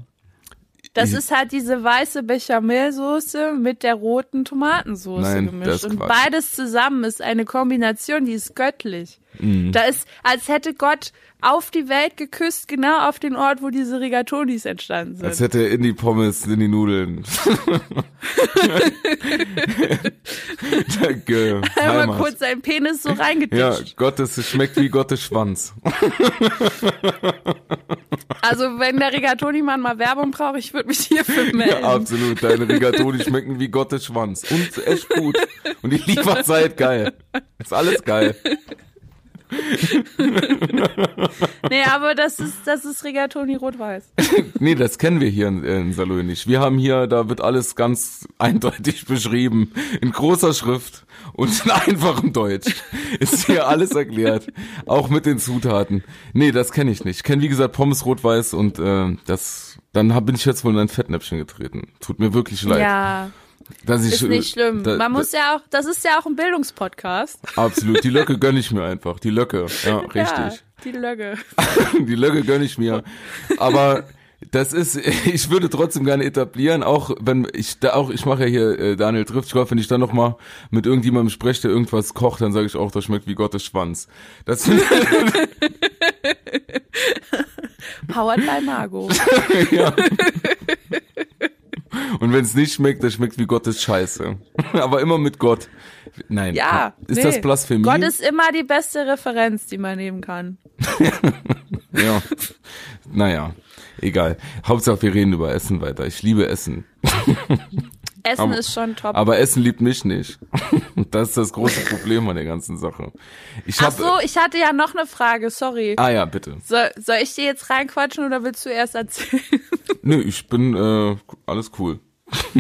Das Ich- ist halt diese weiße Bechamelsoße mit der roten Tomatensoße Nein, gemischt. Und beides zusammen ist eine Kombination, die ist göttlich. Mhm. Da ist, als hätte Gott auf die Welt geküsst, genau auf den Ort, wo diese Rigatonis entstanden sind. Als hätte er in die Pommes, in die Nudeln. *laughs* Danke. *laughs* Einmal Heimat. kurz seinen Penis so Ja, reingetischt. Gottes, es schmeckt wie Gottes Schwanz. *laughs* Also wenn der Rigatoni-Mann mal Werbung braucht, ich würde mich hierfür melden. Ja, absolut. Deine Rigatoni schmecken wie Gottes Schwanz. Und echt gut. Und die Lieferzeit geil. Ist alles geil. *laughs* nee, aber das ist, das ist Rigatoni rot-weiß. *laughs* Nee, das kennen wir hier in, in Saloy nicht. Wir haben hier, da wird alles ganz eindeutig beschrieben. In großer Schrift und in *laughs* einfachem Deutsch. Ist hier alles erklärt. Auch mit den Zutaten. Nee, das kenne ich nicht. Ich kenne, wie gesagt, Pommes rot-weiß und äh, das, dann hab, bin ich jetzt wohl in ein Fettnäpfchen getreten. Tut mir wirklich leid. Ja, dass ich, ist nicht schlimm. da- Man muss ja auch, das ist ja auch ein Bildungspodcast. Absolut. Die Löcke gönn ich mir einfach. Die Löcke. Ja, *laughs* Ja, richtig. die Lögge. *laughs* Die Löcke gönn ich mir. Aber das ist, *laughs* ich würde trotzdem gerne etablieren, auch wenn ich da auch, ich mache ja hier äh, Daniel trifft, ich glaube, wenn ich dann noch mal mit irgendjemandem spreche, der irgendwas kocht, dann sage ich auch, das schmeckt wie Gottes Schwanz. Das Powered by Margot. ja. Und wenn es nicht schmeckt, das schmeckt wie Gottes Scheiße. *laughs* Aber immer mit Gott. Nein. Ja. Ist nee. das Blasphemie? Gott ist immer die beste Referenz, die man nehmen kann. *laughs* Ja. Naja, egal. Hauptsache wir reden über Essen weiter. Ich liebe Essen. *laughs* Essen Aber- ist schon top. Aber Essen liebt mich nicht. *laughs* Das ist das große Problem an der ganzen Sache. Ich Ach hab, so, ich hatte ja noch eine Frage, sorry. Ah ja, bitte. Soll, soll ich dir jetzt reinquatschen oder willst du erst erzählen? Nö, ich bin äh, alles cool. *laughs*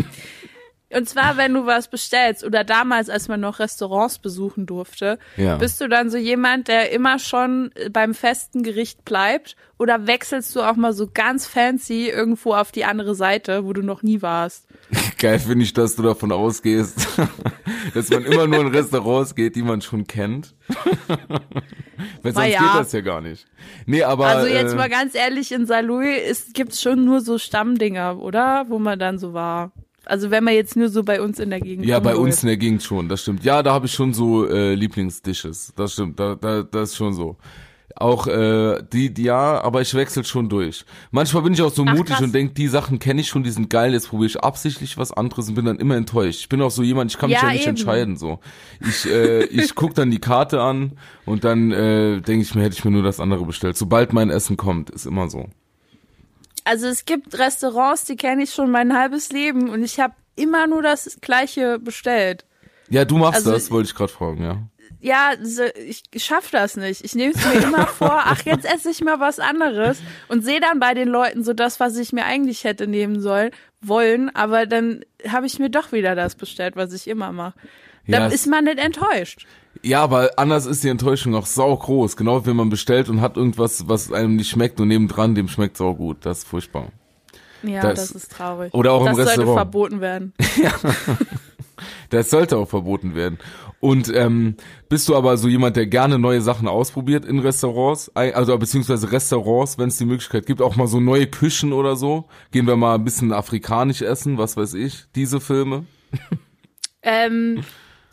Und zwar, wenn du was bestellst oder damals, als man noch Restaurants besuchen durfte, Ja. bist du dann so jemand, der immer schon beim festen Gericht bleibt oder wechselst du auch mal so ganz fancy irgendwo auf die andere Seite, wo du noch nie warst? *laughs* Geil finde ich, dass du davon ausgehst, *laughs* dass man immer nur in Restaurants geht, die man schon kennt. *laughs* Weil sonst ja. geht das ja gar nicht. Nee, aber Also jetzt äh, mal ganz ehrlich, in Saarlouis ist, gibt's schon nur so Stammdinger, oder? Wo man dann so war. Also wenn man jetzt nur so bei uns in der Gegend ja, bei uns in der Gegend schon, das stimmt. Ja, da habe ich schon so äh, Lieblingsdishes. Das stimmt, da, da, das ist schon so. Auch äh, die, die, ja, aber ich wechsel schon durch. Manchmal bin ich auch so Ach, mutig krass. und denk, die Sachen kenne ich schon, die sind geil, jetzt probiere ich absichtlich was anderes und bin dann immer enttäuscht. Ich bin auch so jemand, ich kann mich Ja, ja nicht eben. entscheiden so. Ich äh, ich guck dann die Karte an und dann äh, denke ich mir, hätte ich mir nur das andere bestellt. Sobald mein Essen kommt, ist immer so. Also es gibt Restaurants, die kenne ich schon mein halbes Leben und ich habe immer nur das gleiche bestellt. Ja, du machst Also- das, wollte ich gerade fragen, ja. Ja, ich schaff das nicht. Ich nehme es mir immer *laughs* vor, ach, jetzt esse ich mal was anderes und sehe dann bei den Leuten so das, was ich mir eigentlich hätte nehmen sollen, wollen, aber dann habe ich mir doch wieder das bestellt, was ich immer mache. Dann Ja, es- ist man nicht enttäuscht. Ja, aber anders ist die Enttäuschung auch sau groß. Genau, wenn man bestellt und hat irgendwas, was einem nicht schmeckt und nebendran, dem schmeckt sau gut. Das ist furchtbar. Ja, Das- das, ist traurig. oder auch im das sollte Restaurant. verboten werden. *laughs* Das sollte auch verboten werden. Und ähm, bist du aber so jemand, der gerne neue Sachen ausprobiert in Restaurants, also beziehungsweise Restaurants, wenn es die Möglichkeit gibt, auch mal so neue Küchen oder so? Gehen wir mal ein bisschen afrikanisch essen, was weiß ich, diese Filme? Ähm,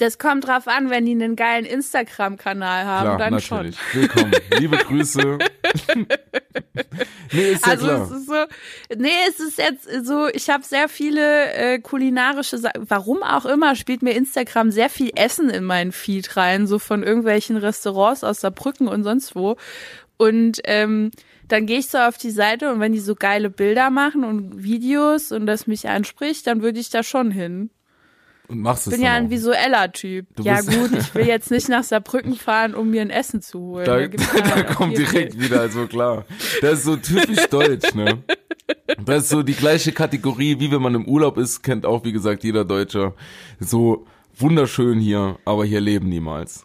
das kommt drauf an, wenn die einen geilen Instagram-Kanal haben, Klar, dann natürlich. schon. Willkommen. Liebe Grüße. *laughs* nee, ist ja Also klar. es ist so, nee, es ist jetzt so, ich habe sehr viele äh, kulinarische Sachen, warum auch immer, spielt mir Instagram sehr viel Essen in meinen Feed rein, so von irgendwelchen Restaurants aus Saarbrücken und sonst wo. Und ähm, dann gehe ich so auf die Seite und wenn die so geile Bilder machen und Videos und das mich anspricht, dann würde ich da schon hin. Und machst es Ich bin ja ein auch. visueller Typ. Du Ja gut, ich will jetzt nicht nach Saarbrücken fahren, um mir ein Essen zu holen. Da, gibt's *laughs* da, ja kommt viel- direkt wieder, so klar. Das ist so typisch deutsch, ne? Das ist so die gleiche Kategorie, wie wenn man im Urlaub ist, kennt auch, wie gesagt, jeder Deutsche. So wunderschön hier, aber hier leben niemals.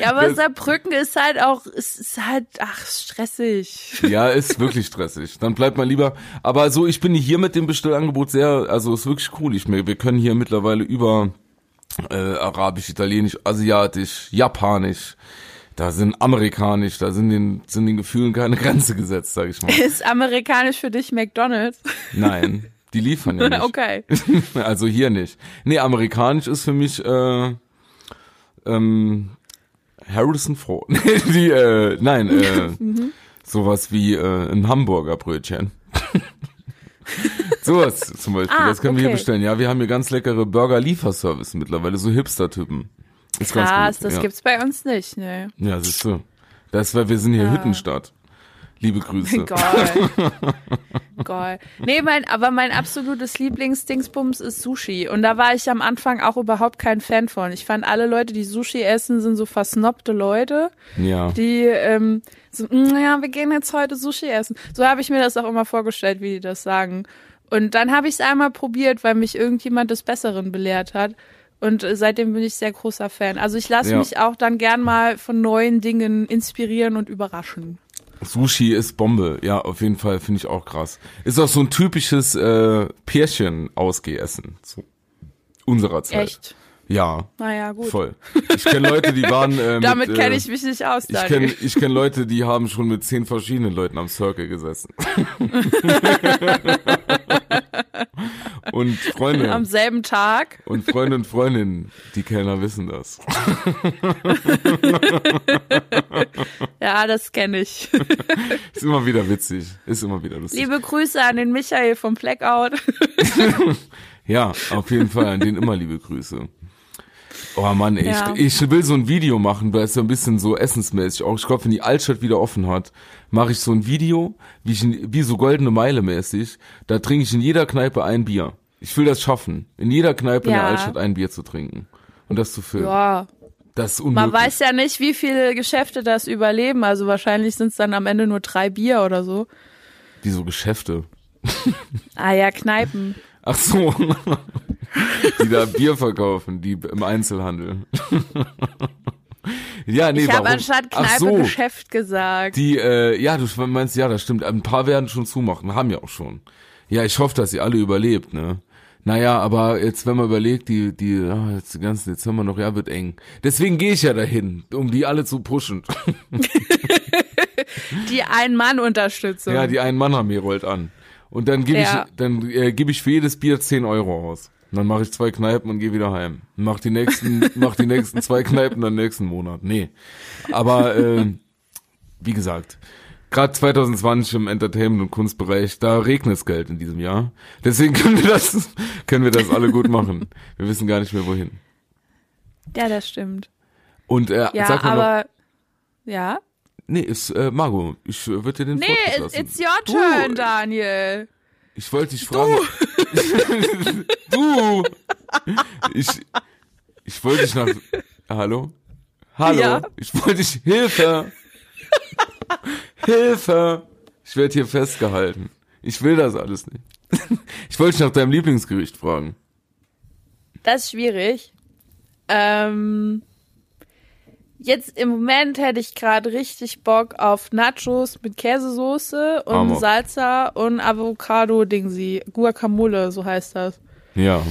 Ja, aber Das- Saarbrücken ist halt auch, es ist halt, ach, stressig. Ja, ist wirklich stressig. Dann bleibt man lieber. Aber so, ich bin hier mit dem Bestellangebot sehr, also ist wirklich cool. Ich, wir können hier mittlerweile über äh, Arabisch, Italienisch, Asiatisch, Japanisch, Da sind amerikanisch, da sind den, sind den Gefühlen keine Grenze gesetzt, sag ich mal. Ist amerikanisch für dich McDonalds? Nein, die liefern ja *laughs* nicht. okay. *laughs* Also hier nicht. Nee, amerikanisch ist für mich äh, ähm, Harrison Ford. Nee, *laughs* die, äh, nein, äh, sowas wie äh, ein Hamburger Brötchen. sowas zum Beispiel, Ah, das können wir hier okay. bestellen. Ja, wir haben hier ganz leckere Burger-Lieferservice mittlerweile, so Hipster-Typen. Ist Krass, gut, das ja. gibt's bei uns nicht, ne. Ja, siehst du. Das war, wir sind hier Ja. Hüttenstadt. Liebe Grüße. *laughs* Geil. Geil. Nee, mein, aber mein absolutes Lieblingsdingsbums ist Sushi. Und da war ich am Anfang auch überhaupt kein Fan von. Ich fand alle Leute, die Sushi essen, sind so versnobte Leute, Ja. die ähm, so, "Mm, ja, wir gehen jetzt heute Sushi essen. So habe ich mir das auch immer vorgestellt, wie die das sagen. Und dann habe ich es einmal probiert, weil mich irgendjemand des Besseren belehrt hat. Und äh, seitdem bin ich sehr großer Fan. Also ich lasse Ja. mich auch dann gern mal von neuen Dingen inspirieren und überraschen. Sushi ist Bombe. Ja, auf jeden Fall finde ich auch krass. Ist auch so ein typisches äh, Pärchen-Ausgehessen zu unserer Zeit. Echt? Ja, Naja, gut. voll. Ich kenne Leute, die waren äh, *laughs* mit, Damit kenne äh, ich mich nicht aus, Ich Daniel. kenne ich kenn Leute, die haben schon mit zehn verschiedenen Leuten am Circle gesessen. *laughs* und Freunde Am selben Tag. und Freunde und Freundinnen, die Kellner wissen das. *laughs* Ja, das kenne ich. Ist immer wieder witzig. Ist immer wieder lustig. Liebe Grüße an den Michael vom Blackout. Ja, auf jeden Fall. An den immer liebe Grüße. Oh Mann, ey, Ja. ich, ich will so ein Video machen, weil es so ein bisschen so essensmäßig auch. Ich glaube, wenn die Altstadt wieder offen hat, mache ich so ein Video, wie, ich, wie so goldene Meile mäßig. Da trinke ich in jeder Kneipe ein Bier. Ich will das schaffen, in jeder Kneipe in der Ja. Altstadt ein Bier zu trinken. Und das zu filmen. Ja, Das ist unmöglich. man weiß ja nicht, wie viele Geschäfte das überleben. Also wahrscheinlich sind es dann am Ende nur drei Bier oder so. Die so Geschäfte. Ah ja, Kneipen. Ach so. *laughs* die da Bier verkaufen, die im Einzelhandel. *laughs* ja, nee, ich habe anstatt Kneipe so. Geschäft gesagt. Die, äh, ja, du meinst, ja, das stimmt. Ein paar werden schon zumachen, haben ja auch schon. Ja, ich hoffe, dass ihr alle überlebt, ne? Naja, aber jetzt, wenn man überlegt, die, die, ah, jetzt die ganzen Dezember noch, ja, wird eng. Deswegen gehe ich ja dahin, um die alle zu pushen. *laughs* Die Ein-Mann-Unterstützung. ja, die Ein-Mann-Armee rollt an. Und dann gebe Ja. ich, dann äh, gebe ich für jedes Bier 10 Euro aus. Und dann mache ich zwei Kneipen und gehe wieder heim. Mach die nächsten, *laughs* mach die nächsten zwei Kneipen dann nächsten Monat. Nee. Aber äh, wie gesagt, gerade 2020 im Entertainment- und Kunstbereich, da regnet es Geld in diesem Jahr. Deswegen können wir das, *laughs* können wir das alle gut machen. Wir wissen gar nicht mehr wohin. ja, das stimmt. Und äh, Ja, sag mal noch, aber ja. Nee, ist äh, Margot, ich äh, würde dir den Nee, it's, it's your Du, turn, Daniel. Ich wollte dich fragen. *laughs* Du! Ich, ich wollte dich nach. Hallo? Hallo? Ja? Ich wollte dich. Hilfe! Hilfe! Ich werde hier festgehalten. Ich will das alles nicht. Ich wollte dich nach deinem Lieblingsgericht fragen. Das ist schwierig. Ähm, jetzt im Moment hätte ich gerade richtig Bock auf Nachos mit Käsesoße und Hammer. Salsa und Avocado-Dingsi. Guacamole, so heißt das. Ja.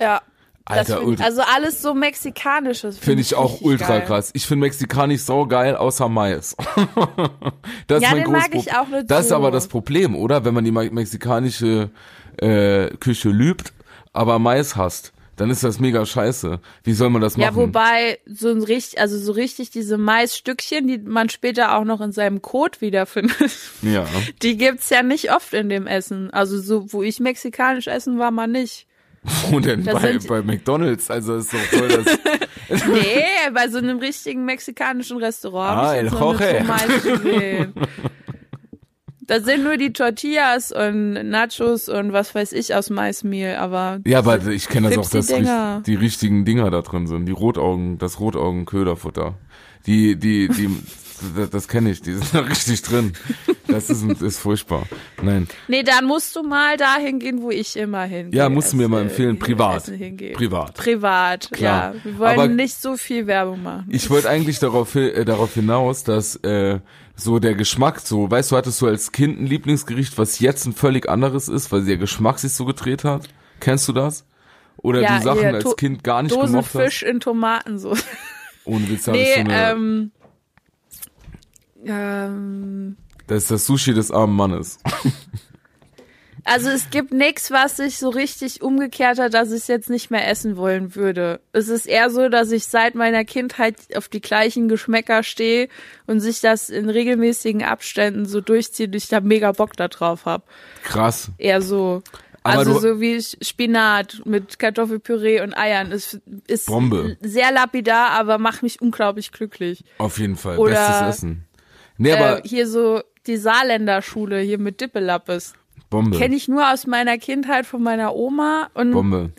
Ja. Alter, find, also alles so mexikanisches. Finde ich auch ultra geil. krass. Ich finde Mexikanisch so geil, außer Mais. *laughs* das Ja, ist mein den mag ich auch nicht Das ist aber das Problem, oder? Wenn man die me- mexikanische äh, Küche liebt, aber Mais hasst, dann ist das mega scheiße. Wie soll man das Ja, machen? wobei so ein richtig, also so richtig diese Maisstückchen, die man später auch noch in seinem Kot wiederfindet, *laughs* ja. die gibt's ja nicht oft in dem Essen. Also so, wo ich mexikanisch essen war, mal nicht. *laughs* Wo denn bei, bei McDonalds? Also ist doch voll das. *laughs* Nee, bei so einem richtigen mexikanischen Restaurant Ah, el Jorge. so. Da sind nur die Tortillas und Nachos und was weiß ich aus Maismehl, aber ja, aber ich kenne das auch, dass richt- die richtigen Dinger da drin sind. Die Rotaugen, das Rotaugen-Köderfutter. Die, die, die, *laughs* das, kenne ich, die sind *laughs* da richtig drin. Das ist, ist furchtbar. Nein. nee, dann musst du mal dahin gehen, wo ich immer hingehe. Ja, musst du mir mal empfehlen, privat. Privat. Privat, Klar. ja. Wir wollen Aber- nicht so viel Werbung machen. Ich wollte eigentlich darauf, äh, darauf hinaus, dass äh, so der Geschmack, so, weißt du, hattest du als Kind ein Lieblingsgericht, was jetzt ein völlig anderes ist, weil der Geschmack sich so gedreht hat? Kennst du das? Oder Ja, du Sachen hier, als Kind gar nicht Dose gemocht Fisch in Tomatensauce. hast? Ohne Witz, da hab ich Nee, so eine, ähm, ähm, das ist das Sushi des armen Mannes. *laughs* also es gibt nichts, was sich so richtig umgekehrt hat, dass ich es jetzt nicht mehr essen wollen würde. Es ist eher so, dass ich seit meiner Kindheit auf die gleichen Geschmäcker stehe und sich das in regelmäßigen Abständen so durchzieht und ich da mega Bock da drauf hab. Krass. Eher so. Aber also so wie Spinat mit Kartoffelpüree und Eiern. Ist, ist Bombe. sehr lapidar, aber macht mich unglaublich glücklich. Auf jeden Fall. Oder- Bestes Essen. Nee, aber äh, hier so die Saarländer Schule hier mit Dippelappes. Bombe. Kenne ich nur aus meiner Kindheit von meiner Oma und Bombe.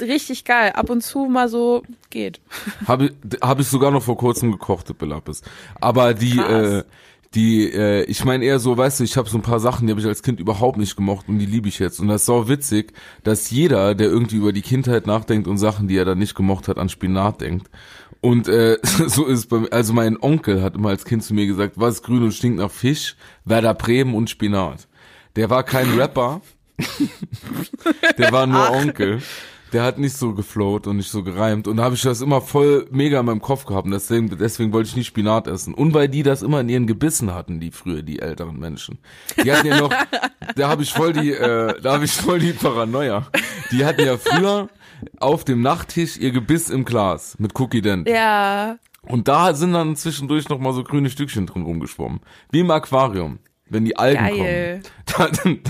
richtig geil. Ab und zu mal so geht. *laughs* Habe ich, hab ich sogar noch vor kurzem gekocht, Belappes. Aber die, Krass. äh, die, äh, ich meine eher so, weißt du, ich habe so ein paar Sachen, die habe ich als Kind überhaupt nicht gemocht und die liebe ich jetzt. Und das ist so witzig, dass jeder, der irgendwie über die Kindheit nachdenkt und Sachen, die er dann nicht gemocht hat, an Spinat denkt. Und äh, *laughs* so ist es bei mir. Also mein Onkel hat immer als Kind zu mir gesagt, was grün und stinkt nach Fisch, Werder Bremen und Spinat. Der war kein Rapper, der war nur Onkel. Der hat nicht so geflowt und nicht so gereimt. Und da habe ich das immer voll mega in meinem Kopf gehabt. Und deswegen, deswegen wollte ich nicht Spinat essen. Und weil die das immer in ihren Gebissen hatten, die früher, die älteren Menschen. Die hatten ja noch, da habe ich voll die, äh, da habe ich voll die Paranoia. Die hatten ja früher auf dem Nachttisch ihr Gebiss im Glas mit Cookie Dent. Ja. Und da sind dann zwischendurch noch mal so grüne Stückchen drin rumgeschwommen. Wie im Aquarium. Wenn die Algen Geil. kommen. *laughs* Dann,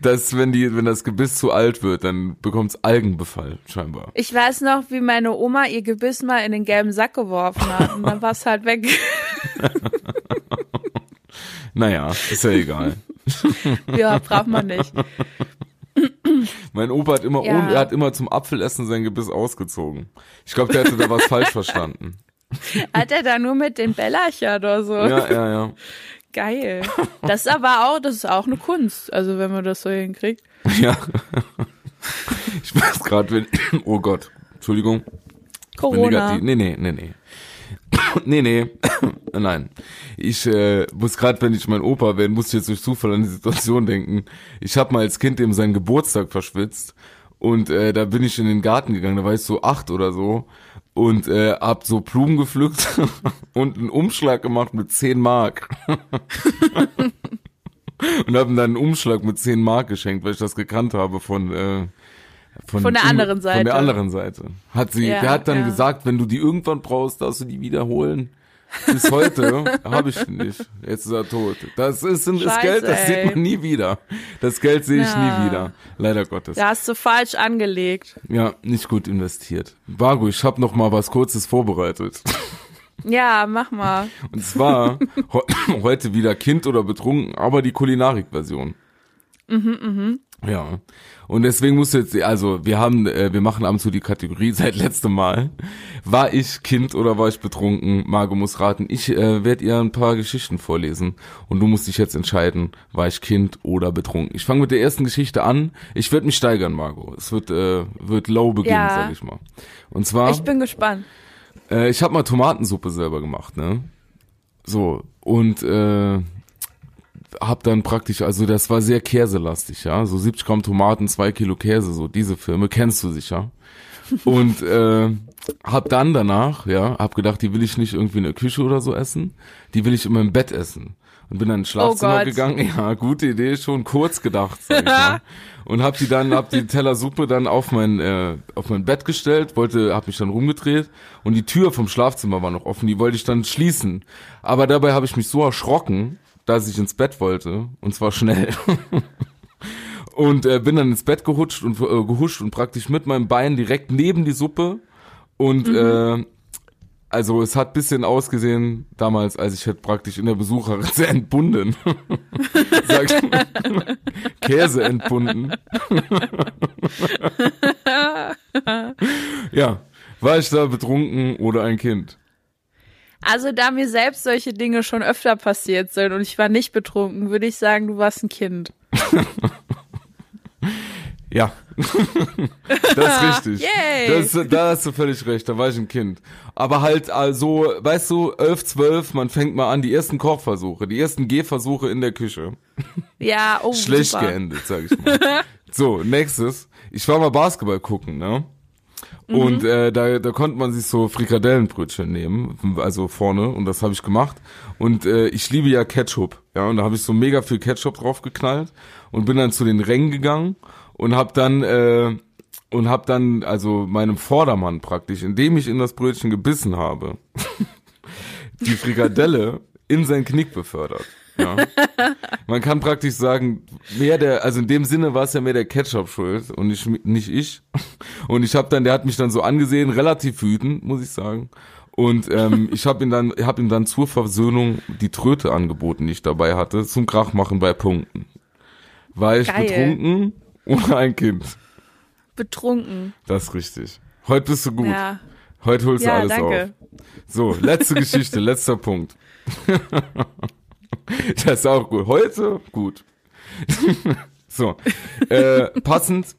das, wenn die, wenn das Gebiss zu alt wird, dann bekommt's Algenbefall, scheinbar. Ich weiß noch, wie meine Oma ihr Gebiss mal in den gelben Sack geworfen hat und dann war es halt weg. *laughs* Naja, ist ja egal. *laughs* ja, braucht man nicht. Mein Opa hat immer, Ja. er hat immer zum Apfelessen sein Gebiss ausgezogen. Ich glaube, der hätte da was falsch verstanden. Hat er da nur mit den Bellerchen oder so? Ja, ja, ja. Geil. *laughs* Das ist aber auch, das ist auch eine Kunst. Also wenn man das so hinkriegt. Ja. Ich weiß gerade, wenn, *coughs* oh Gott, Entschuldigung. Corona. Nee, nee, nee, nee. *coughs* nee, nee. *coughs* Nein. Ich äh, muss gerade, wenn ich mein Opa bin, muss ich jetzt durch Zufall an die Situation denken. Ich habe mal als Kind eben seinen Geburtstag verschwitzt und äh, da bin ich in den Garten gegangen, da war ich so acht oder so und äh, hab so Blumen gepflückt *laughs* und einen Umschlag gemacht mit 10 Mark. *laughs* und hab ihm dann einen Umschlag mit 10 Mark geschenkt, weil ich das gekannt habe von äh, Von der anderen Seite. Von der anderen Seite. Hat sie, Ja, der hat dann ja. gesagt, wenn du die irgendwann brauchst, darfst du die wiederholen. Bis heute habe ich ihn nicht. Jetzt ist er tot. Das ist, ist Scheiße, Geld, das ey. sieht man nie wieder. Das Geld sehe ich Ja. nie wieder. Leider Gottes. Da hast du falsch angelegt. Ja, nicht gut investiert. Vago, ich habe noch mal was Kurzes vorbereitet. Ja, mach mal. Und zwar he *clears throat* heute wieder Kind oder betrunken, aber die Kulinarik-Version. Ja. Und deswegen musst du jetzt, also wir haben, äh, wir machen ab und zu die Kategorie *laughs* seit letztem Mal. War ich Kind oder war ich betrunken? Margo muss raten. Ich äh, werde ihr ein paar Geschichten vorlesen und du musst dich jetzt entscheiden, war ich Kind oder betrunken. Ich fange mit der ersten Geschichte an. Ich werde mich steigern, Margo. Es wird, äh, wird low beginnen, Ja. sag ich mal. Und zwar. Ich bin gespannt. Äh, ich habe mal Tomatensuppe selber gemacht, ne? So, und äh, hab dann praktisch, also das war sehr käselastig, ja? So 70 Gramm Tomaten, zwei Kilo Käse, so diese Filme, kennst du sicher. Und äh, hab dann danach, ja, hab gedacht, die will ich nicht irgendwie in der Küche oder so essen, die will ich in meinem Bett essen. Und bin dann ins Schlafzimmer Gott. gegangen, *laughs* ja, gute Idee, schon kurz gedacht, sag ich mal. *laughs* Und hab die dann, hab die Teller Suppe dann auf mein, äh, auf mein Bett gestellt, wollte, hab mich dann rumgedreht und die Tür vom Schlafzimmer war noch offen, die wollte ich dann schließen. Aber dabei habe ich mich so erschrocken, dass ich ins Bett wollte, und zwar schnell. *laughs* und äh, bin dann ins Bett gehutscht und äh, gehuscht und praktisch mit meinem Bein direkt neben die Suppe und äh, also es hat bisschen ausgesehen damals, als ich hätte praktisch in der Besucherritze *laughs* entbunden. *laughs* Sag ich. Käse entbunden. ja, war ich da betrunken oder ein Kind? Also da mir selbst solche Dinge schon öfter passiert sind und ich war nicht betrunken, würde ich sagen, du warst ein Kind. *laughs* Ja. *laughs* das ist richtig. Yay. Das, da hast du völlig recht, da war ich ein Kind. Aber halt also, weißt du, 11, 12, man fängt mal an, die ersten Kochversuche, die ersten Gehversuche in der Küche. Ja, oh, Schlecht super. geendet, sag ich mal. *laughs* so, nächstes. Ich war mal Basketball gucken, ne? Und äh, da, da konnte man sich so Frikadellenbrötchen nehmen, also vorne, und das habe ich gemacht. Und äh, ich liebe ja Ketchup, ja, und da habe ich so mega viel Ketchup drauf geknallt und bin dann zu den Rängen gegangen und habe dann äh, und habe dann also meinem Vordermann praktisch, indem ich in das Brötchen gebissen habe, *laughs* die Frikadelle in sein Knick befördert. Ja. *laughs* Man kann praktisch sagen, mehr der, also in dem Sinne war es ja mehr der Ketchup schuld und nicht, nicht ich. Und ich habe dann, der hat mich dann so angesehen, relativ wütend, muss ich sagen. Und ähm, *laughs* ich habe ihm dann, hab ihm dann zur Versöhnung die Tröte angeboten, die ich dabei hatte, zum Krachmachen bei Punkten. War ich Geil. betrunken oder ein Kind? Betrunken. Das ist richtig. Heute bist du gut. Ja. Heute holst Ja, du alles danke. auf. So, letzte Geschichte, *laughs* letzter Punkt. Das ist auch gut. Heute gut. *laughs* so, äh, passend.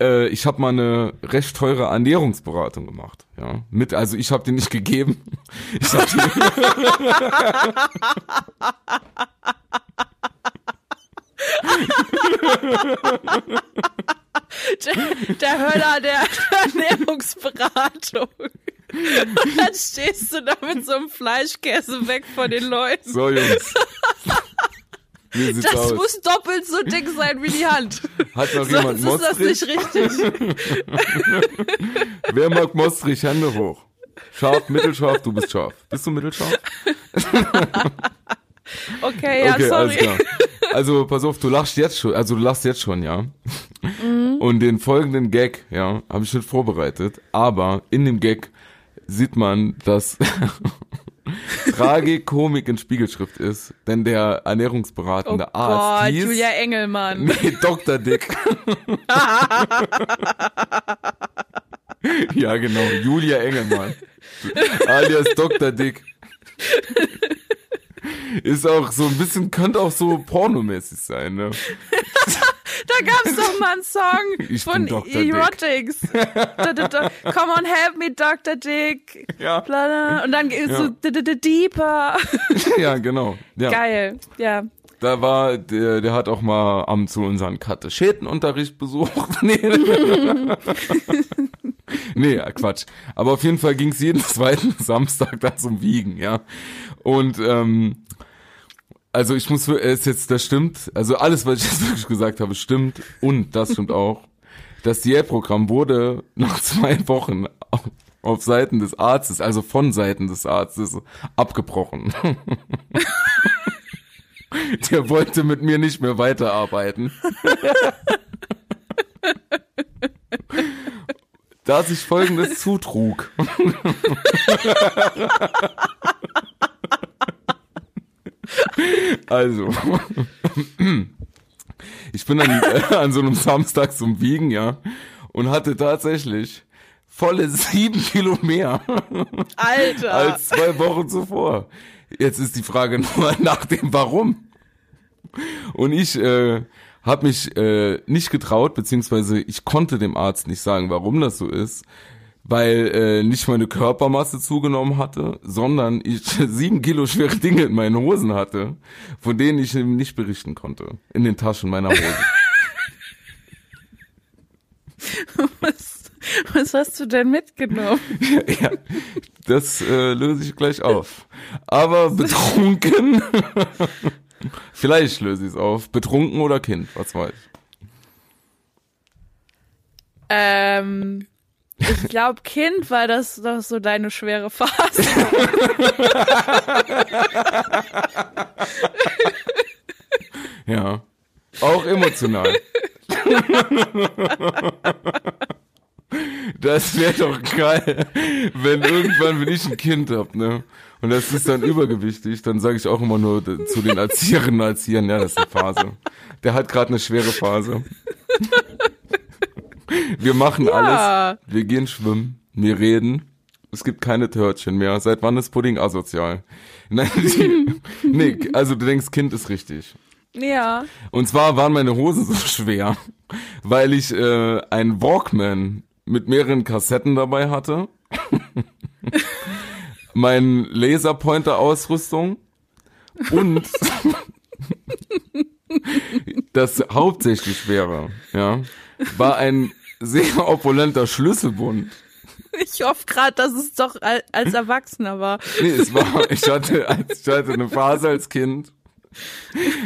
Äh, ich habe mal eine recht teure Ernährungsberatung gemacht. Ja, mit, also ich habe die nicht gegeben. *laughs* Ich hab die, Der, der Höller der Ernährungsberatung. Und *laughs* dann stehst du da mit so einem Fleischkäse weg von den Leuten. so Jungs. *laughs* Das aus? muss doppelt so dick sein wie die Hand. Hat noch jemand Sonst ist das Mostrich? nicht richtig. *laughs* Wer mag Mostrich? Hände hoch. Scharf, mittelscharf, du bist scharf. Bist du mittelscharf? Okay, ja, okay, sorry. Also pass auf, du lachst jetzt schon, also du lachst jetzt schon, ja. Und den folgenden Gag, ja, habe ich schon vorbereitet, aber in dem Gag sieht man, dass *laughs* Tragikomik in Spiegelschrift ist, denn der Oh ernährungsberatende Gott, Arzt hieß Julia Engelmann. Nee, Dr. Dick. *laughs* ja, genau, Julia Engelmann. Alias Dr. Dick. Ist auch so ein bisschen, könnte auch so pornomäßig sein, ne? *laughs* Da gab's doch mal einen Song *laughs* Ich von. Erotics. *laughs* Come on, help me, Dr. Dick. Ja. Und dann Ja. so deeper. Ja, genau. Ja. Geil, ja. Da war, der, der hat auch mal am zu unseren Katechetenunterricht besucht. Nee. nee, Quatsch. Aber auf jeden Fall ging es jeden zweiten Samstag da zum Wiegen, ja. Und ähm, also ich muss es jetzt, das stimmt, also alles, was ich jetzt *laughs* wirklich gesagt habe, stimmt und das stimmt auch. Das Diätprogramm wurde nach *laughs* zwei Wochen auf, auf Seiten des Arztes, also von Seiten des Arztes, abgebrochen. *laughs* Der wollte mit mir nicht mehr weiterarbeiten. Da sich folgendes zutrug. Also, ich bin dann äh, an so einem Samstag zum Wiegen, ja, und hatte tatsächlich volle sieben Kilo mehr Alter. als zwei Wochen zuvor. Jetzt ist die Frage nur nach dem Warum. Und ich äh, habe mich äh, nicht getraut, beziehungsweise ich konnte dem Arzt nicht sagen, warum das so ist, weil äh, nicht meine Körpermasse zugenommen hatte, sondern ich *laughs* sieben Kilo schwere Dinge in meinen Hosen hatte, von denen ich nicht berichten konnte, in den Taschen meiner Hosen. *laughs* was, was hast du denn mitgenommen? *laughs* ja, das äh, löse ich gleich auf. Aber betrunken, vielleicht löse ich es auf. Betrunken oder Kind, was weiß ich. Ähm, ich glaube, Kind war das doch so deine schwere Phase. *laughs* Ja, auch emotional. *laughs* Das wäre doch geil, wenn irgendwann, wenn ich ein Kind hab, ne? Und das ist dann übergewichtig, dann sage ich auch immer nur zu den Erzieherinnen und Erziehern, ja, das ist eine Phase. Der hat gerade eine schwere Phase. Wir machen alles. Wir gehen schwimmen, wir reden. Es gibt keine Törtchen mehr. Seit wann ist Pudding asozial? *laughs* Nein, die, *laughs* nee, also du denkst, Kind ist richtig. ja. Und zwar waren meine Hosen so schwer, weil ich äh, einen Walkman mit mehreren Kassetten dabei hatte, *laughs* mein Laserpointer-Ausrüstung und das hauptsächlich schwere, ja, war ein sehr opulenter Schlüsselbund. Ich hoffe gerade, dass es doch al- als Erwachsener war. Nee, es war, ich hatte, als- ich hatte eine Phase als Kind.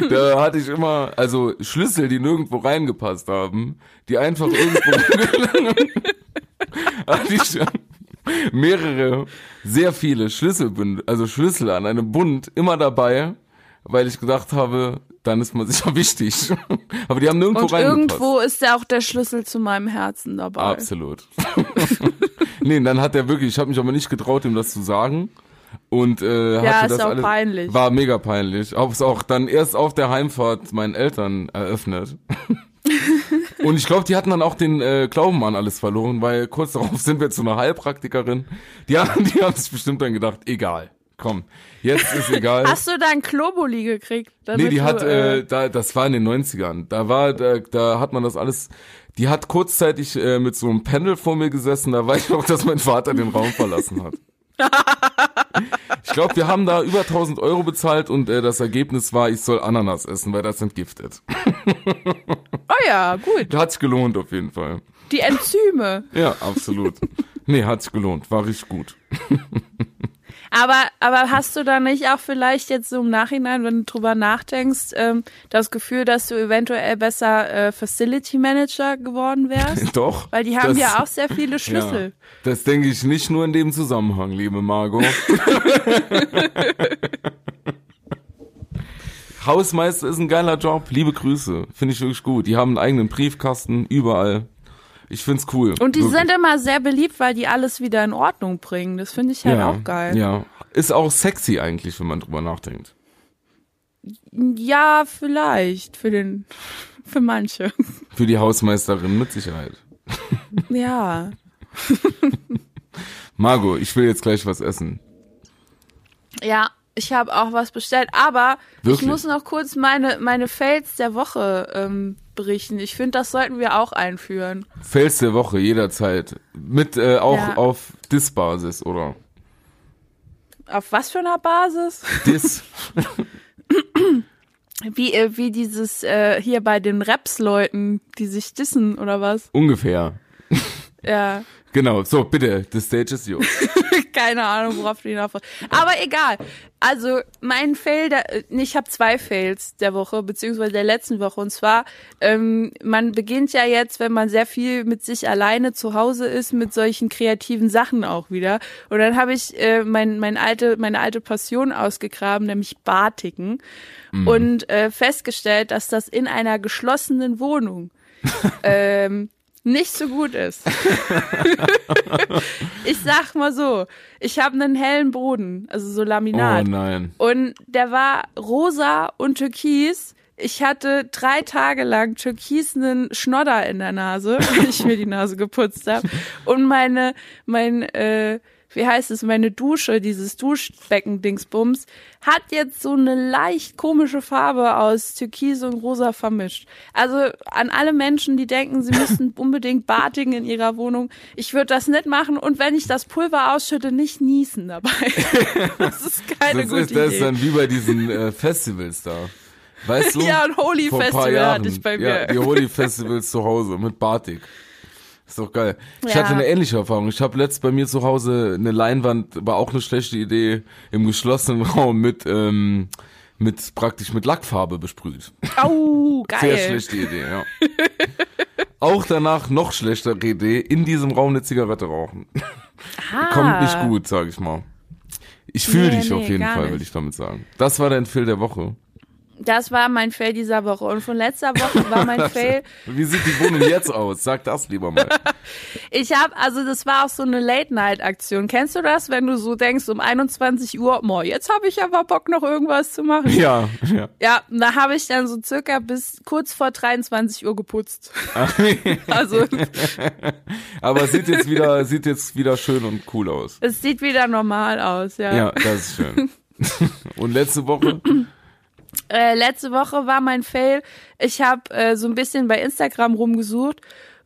Da hatte ich immer, also Schlüssel, die nirgendwo reingepasst haben, die einfach irgendwo *laughs* hatte ich mehrere, sehr viele Schlüsselbünde, also Schlüssel an einem Bund immer dabei, weil ich gedacht habe, dann ist man sicher *laughs* wichtig. Aber die haben nirgendwo Und irgendwo ist ja auch der Schlüssel zu meinem Herzen dabei. Absolut. *laughs* nee, dann hat er wirklich, ich habe mich aber nicht getraut, ihm das zu sagen. Und äh, Ja, hatte ist das auch alles, peinlich. War mega peinlich. Hab's auch dann erst auf der Heimfahrt meinen Eltern eröffnet. *laughs* und ich glaube, die hatten dann auch den äh, Glauben an alles verloren, weil kurz darauf sind wir zu einer Heilpraktikerin. Die haben, die haben sich bestimmt dann gedacht, egal, komm, jetzt ist egal. *laughs* Hast du dein Globuli gekriegt? damit Nee, die du, hat, äh, da, das war in den 90ern. Da war, da, da hat man das alles, die hat kurzzeitig äh, mit so einem Pendel vor mir gesessen, da weiß ich noch, *laughs* dass mein Vater den Raum verlassen hat. *laughs* Ich glaube, wir haben da über 1000 Euro bezahlt und äh, das Ergebnis war, ich soll Ananas essen, weil das entgiftet. oh ja, gut. Hat sich gelohnt auf jeden Fall. Die Enzyme. Ja, absolut. Nee, hat sich gelohnt, war richtig gut. Aber, aber hast du da nicht auch vielleicht jetzt so im Nachhinein, wenn du drüber nachdenkst, ähm, das Gefühl, dass du eventuell besser äh, Facility Manager geworden wärst? *laughs* Doch. Weil die haben das, ja auch sehr viele *laughs* Schlüssel. Ja, das denke ich nicht nur in dem Zusammenhang, liebe Margot. *laughs* Hausmeister ist ein geiler Job. Liebe Grüße. Finde ich wirklich gut. Die haben einen eigenen Briefkasten überall. Ich find's cool. Und die Wirklich. sind immer sehr beliebt, weil die alles wieder in Ordnung bringen. Das finde ich halt ja, auch geil. Ja. Ist auch sexy eigentlich, wenn man drüber nachdenkt. Ja, vielleicht. Für den, *laughs* für manche. *laughs* Für die Hausmeisterin mit Sicherheit. *laughs* Ja. Margot, ich will jetzt gleich was essen. Ja, ich habe auch was bestellt, aber Wirklich? ich muss noch kurz meine, meine Fails der Woche ähm, berichten. Ich finde, das sollten wir auch einführen. Fels der Woche, jederzeit. Mit äh, auch Ja. auf Dis-Basis, oder? Auf was für einer Basis? Dis. *laughs* Wie, äh, wie dieses äh, hier bei den Raps-Leuten, die sich dissen oder was? Ungefähr. Ja, Genau, so, bitte, the stage is yours. *laughs* keine Ahnung, worauf du hinauf. Aber egal. Also mein Fail, der, ich habe zwei Fails der Woche, beziehungsweise der letzten Woche. Und zwar, ähm, man beginnt ja jetzt, wenn man sehr viel mit sich alleine zu Hause ist, mit solchen kreativen Sachen auch wieder. Und dann habe ich äh, mein, mein alte, meine alte Passion ausgegraben, nämlich Batiken. Und äh, festgestellt, dass das in einer geschlossenen Wohnung *laughs* ähm, nicht so gut ist. *laughs* ich sag mal so, ich habe einen hellen Boden, also so Oh Laminat. nein. und der war rosa und türkis. Ich hatte drei Tage lang türkisenen Schnodder in der Nase, *laughs* weil ich mir die Nase geputzt habe. Und meine, mein, äh, wie heißt es, meine Dusche, dieses Duschbecken-Dingsbums, hat jetzt so eine leicht komische Farbe aus Türkis und Rosa vermischt. Also an alle Menschen, die denken, sie müssten *laughs* unbedingt batigen in ihrer Wohnung, ich würde das nicht machen und wenn ich das Pulver ausschütte, nicht niesen dabei. *laughs* das ist keine Das gute ist, das Idee. ist dann wie bei diesen äh, Festivals da. Weißt *laughs* du? Ja, ein Holy Festival hatte ich bei Ja, mir. die Holy Festivals zu Hause mit Batik. Ist doch geil. Ich Ja. hatte eine ähnliche Erfahrung. Ich habe letzt bei mir zu Hause eine Leinwand, war auch eine schlechte Idee, im geschlossenen *laughs* Raum mit, ähm, mit praktisch mit Lackfarbe besprüht. Au, *laughs* geil. Sehr schlechte Idee, ja. auch danach noch schlechtere Idee, in diesem Raum eine Zigarette rauchen. Ah. *laughs* Kommt nicht gut, sag ich mal. Ich fühle Nee, dich auf nee, jeden gar Fall, will ich damit sagen. Das war dein Fail der Woche. Das war mein Fail dieser Woche. Und von letzter Woche war mein *laughs* Fail. Wie sieht die Wohnung jetzt aus? Sag das lieber mal. *laughs* Ich habe, also das war auch so eine Late-Night-Aktion. Kennst du das, wenn du so denkst, um 21 Uhr, boah, jetzt habe ich aber Bock, noch irgendwas zu machen? Ja, ja. Ja, da habe ich dann so circa bis kurz vor 23 Uhr geputzt. *laughs* also Aber sieht jetzt wieder, sieht jetzt wieder schön und cool aus. es sieht wieder normal aus, ja. Ja, das ist schön. Und letzte Woche? Äh, letzte Woche war mein Fail. Ich habe äh, so ein bisschen bei Instagram rumgesucht,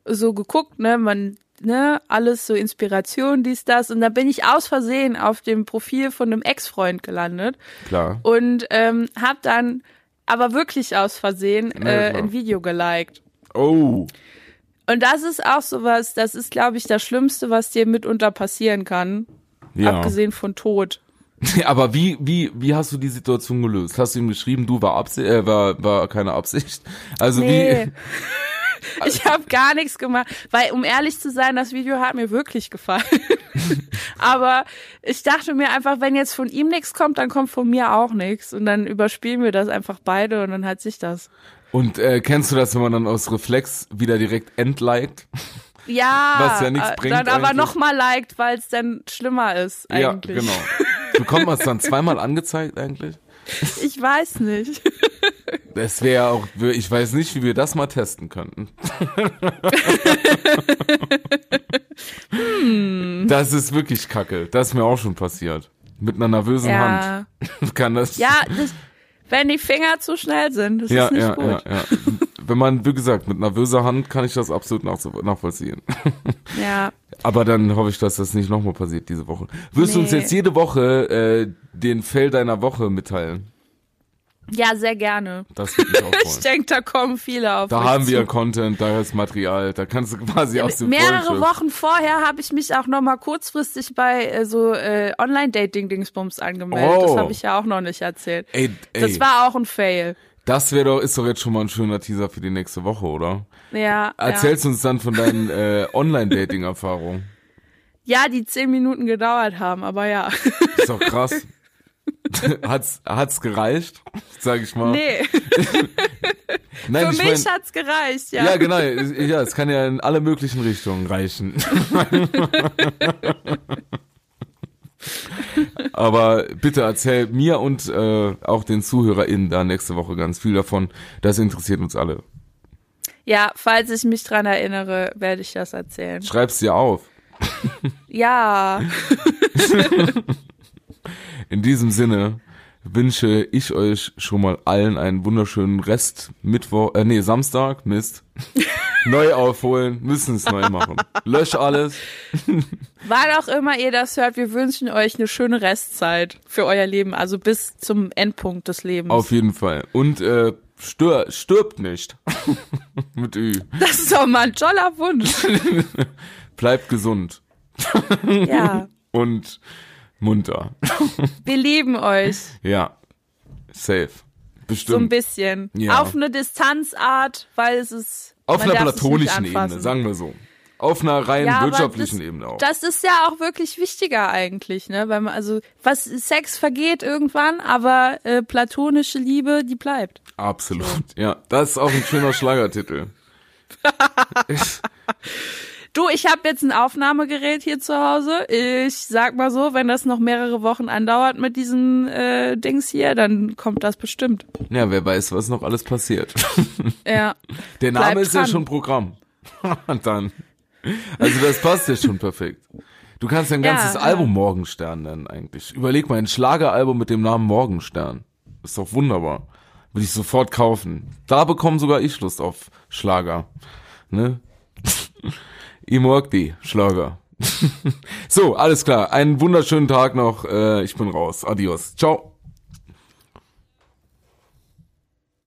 so geguckt, ne, man, ne, alles so Inspiration, dies, das. Und da bin ich aus Versehen auf dem Profil von einem Ex-Freund gelandet Klar. und ähm, hab dann aber wirklich aus Versehen ja, äh, ein Video geliked. Oh. Und das ist auch sowas, das ist, glaube ich, das Schlimmste, was dir mitunter passieren kann. Ja. Abgesehen von Tod. *laughs* Aber wie, wie, wie hast du die Situation gelöst? Hast du ihm geschrieben, du war Absicht, äh, war, war keine Absicht? Also Nee. wie, *laughs* Ich habe gar nichts gemacht, weil um ehrlich zu sein, das Video hat mir wirklich gefallen. *laughs* Aber ich dachte mir einfach, wenn jetzt von ihm nichts kommt, dann kommt von mir auch nichts und dann überspielen wir das einfach beide und dann hat sich das. und äh, kennst du das, wenn man dann aus Reflex wieder direkt entliked? Ja, Was ja nichts äh, bringt dann aber nochmal liked, weil es dann schlimmer ist eigentlich. Ja, genau. Bekommt man es dann zweimal angezeigt eigentlich? Ich weiß nicht. Das wäre auch, ich weiß nicht, wie wir das mal testen könnten. Das ist wirklich kacke. Das ist mir auch schon passiert. Mit einer nervösen Ja, Hand *laughs* kann das. ja, das, wenn die Finger zu schnell sind, das ja, ist nicht ja, gut. ja, ja. Wenn man, wie gesagt, mit nervöser Hand kann ich das absolut nach, nachvollziehen. *laughs* Ja. Aber dann hoffe ich, dass das nicht nochmal passiert diese Woche. Wirst du uns Nee. jetzt jede Woche äh, den Fail deiner Woche mitteilen? Ja, sehr gerne. Das würde mich auch *laughs* Ich freuen. denke, da kommen viele auf Da haben wir zu. Content, da ist Material, da kannst du quasi aus dem Mehrere Vollschiff- Wochen vorher habe ich mich auch noch mal kurzfristig bei äh, so äh, Online-Dating-Dingsbums angemeldet. Das Oh. habe ich ja auch noch nicht erzählt. Ey, ey, Das war auch ein Fail. das wäre doch, ist doch jetzt schon mal ein schöner Teaser für die nächste Woche, oder? Ja, Erzählst uns dann von deinen äh, Online-Dating-Erfahrungen. ja. ja, die zehn Minuten gedauert haben, aber ja. Ist doch krass. *laughs* *laughs* hat's, hat's gereicht, sag ich mal. Nee, *laughs* Nein, für ich mich mein, hat's gereicht, ja. ja, genau. Ja, es kann ja in alle möglichen Richtungen reichen. *laughs* Aber bitte erzähl mir und äh, auch den ZuhörerInnen da nächste Woche ganz viel davon. Das interessiert uns alle. Ja, falls ich mich dran erinnere, werde ich das erzählen. Schreib's dir auf. Ja, In diesem Sinne wünsche ich euch schon mal allen einen wunderschönen Rest Mittwoch, äh, nee, Samstag, Mist. *laughs* neu aufholen, müssen es neu machen. Lösch alles. *laughs* wann auch immer ihr das hört, wir wünschen euch eine schöne Restzeit für euer Leben, also bis zum Endpunkt des Lebens. Auf jeden Fall. Und äh, stör, stirbt nicht. *laughs* Mit Ü. das ist doch mal ein toller Wunsch. Bleibt gesund Ja, und munter. *laughs* wir lieben euch. Ja. Safe. So ein Bestimmt. bisschen. Ja. Auf eine Distanzart, weil es ist. Auf einer platonischen Ebene, sagen wir so. Auf einer rein Ja, wirtschaftlichen das, Ebene auch. Das ist ja auch wirklich wichtiger eigentlich, ne? Weil man, also, was Sex vergeht irgendwann, aber äh, platonische Liebe, die bleibt. Absolut. Ja, das ist auch ein schöner *laughs* Schlagertitel. *laughs* Du, ich habe jetzt ein Aufnahmegerät hier zu Hause. Ich sag mal so, wenn das noch mehrere Wochen andauert mit diesen äh, Dings hier, dann kommt das bestimmt. Ja, wer weiß, was noch alles passiert. *laughs* Ja. Der Name Bleib ist ja dran. schon Programm. *laughs* Und dann. Also das passt ja schon perfekt. Du kannst dein Ja, ganzes ja. Album Morgenstern nennen eigentlich. Überleg mal, ein Schlageralbum mit dem Namen Morgenstern. Ist doch wunderbar. Würde ich sofort kaufen. Da bekomme sogar ich Lust auf Schlager. Ne? *laughs* Ich mag die Schlager. *laughs* so, alles klar. Einen wunderschönen Tag noch. Äh, ich bin raus. Adios. Ciao.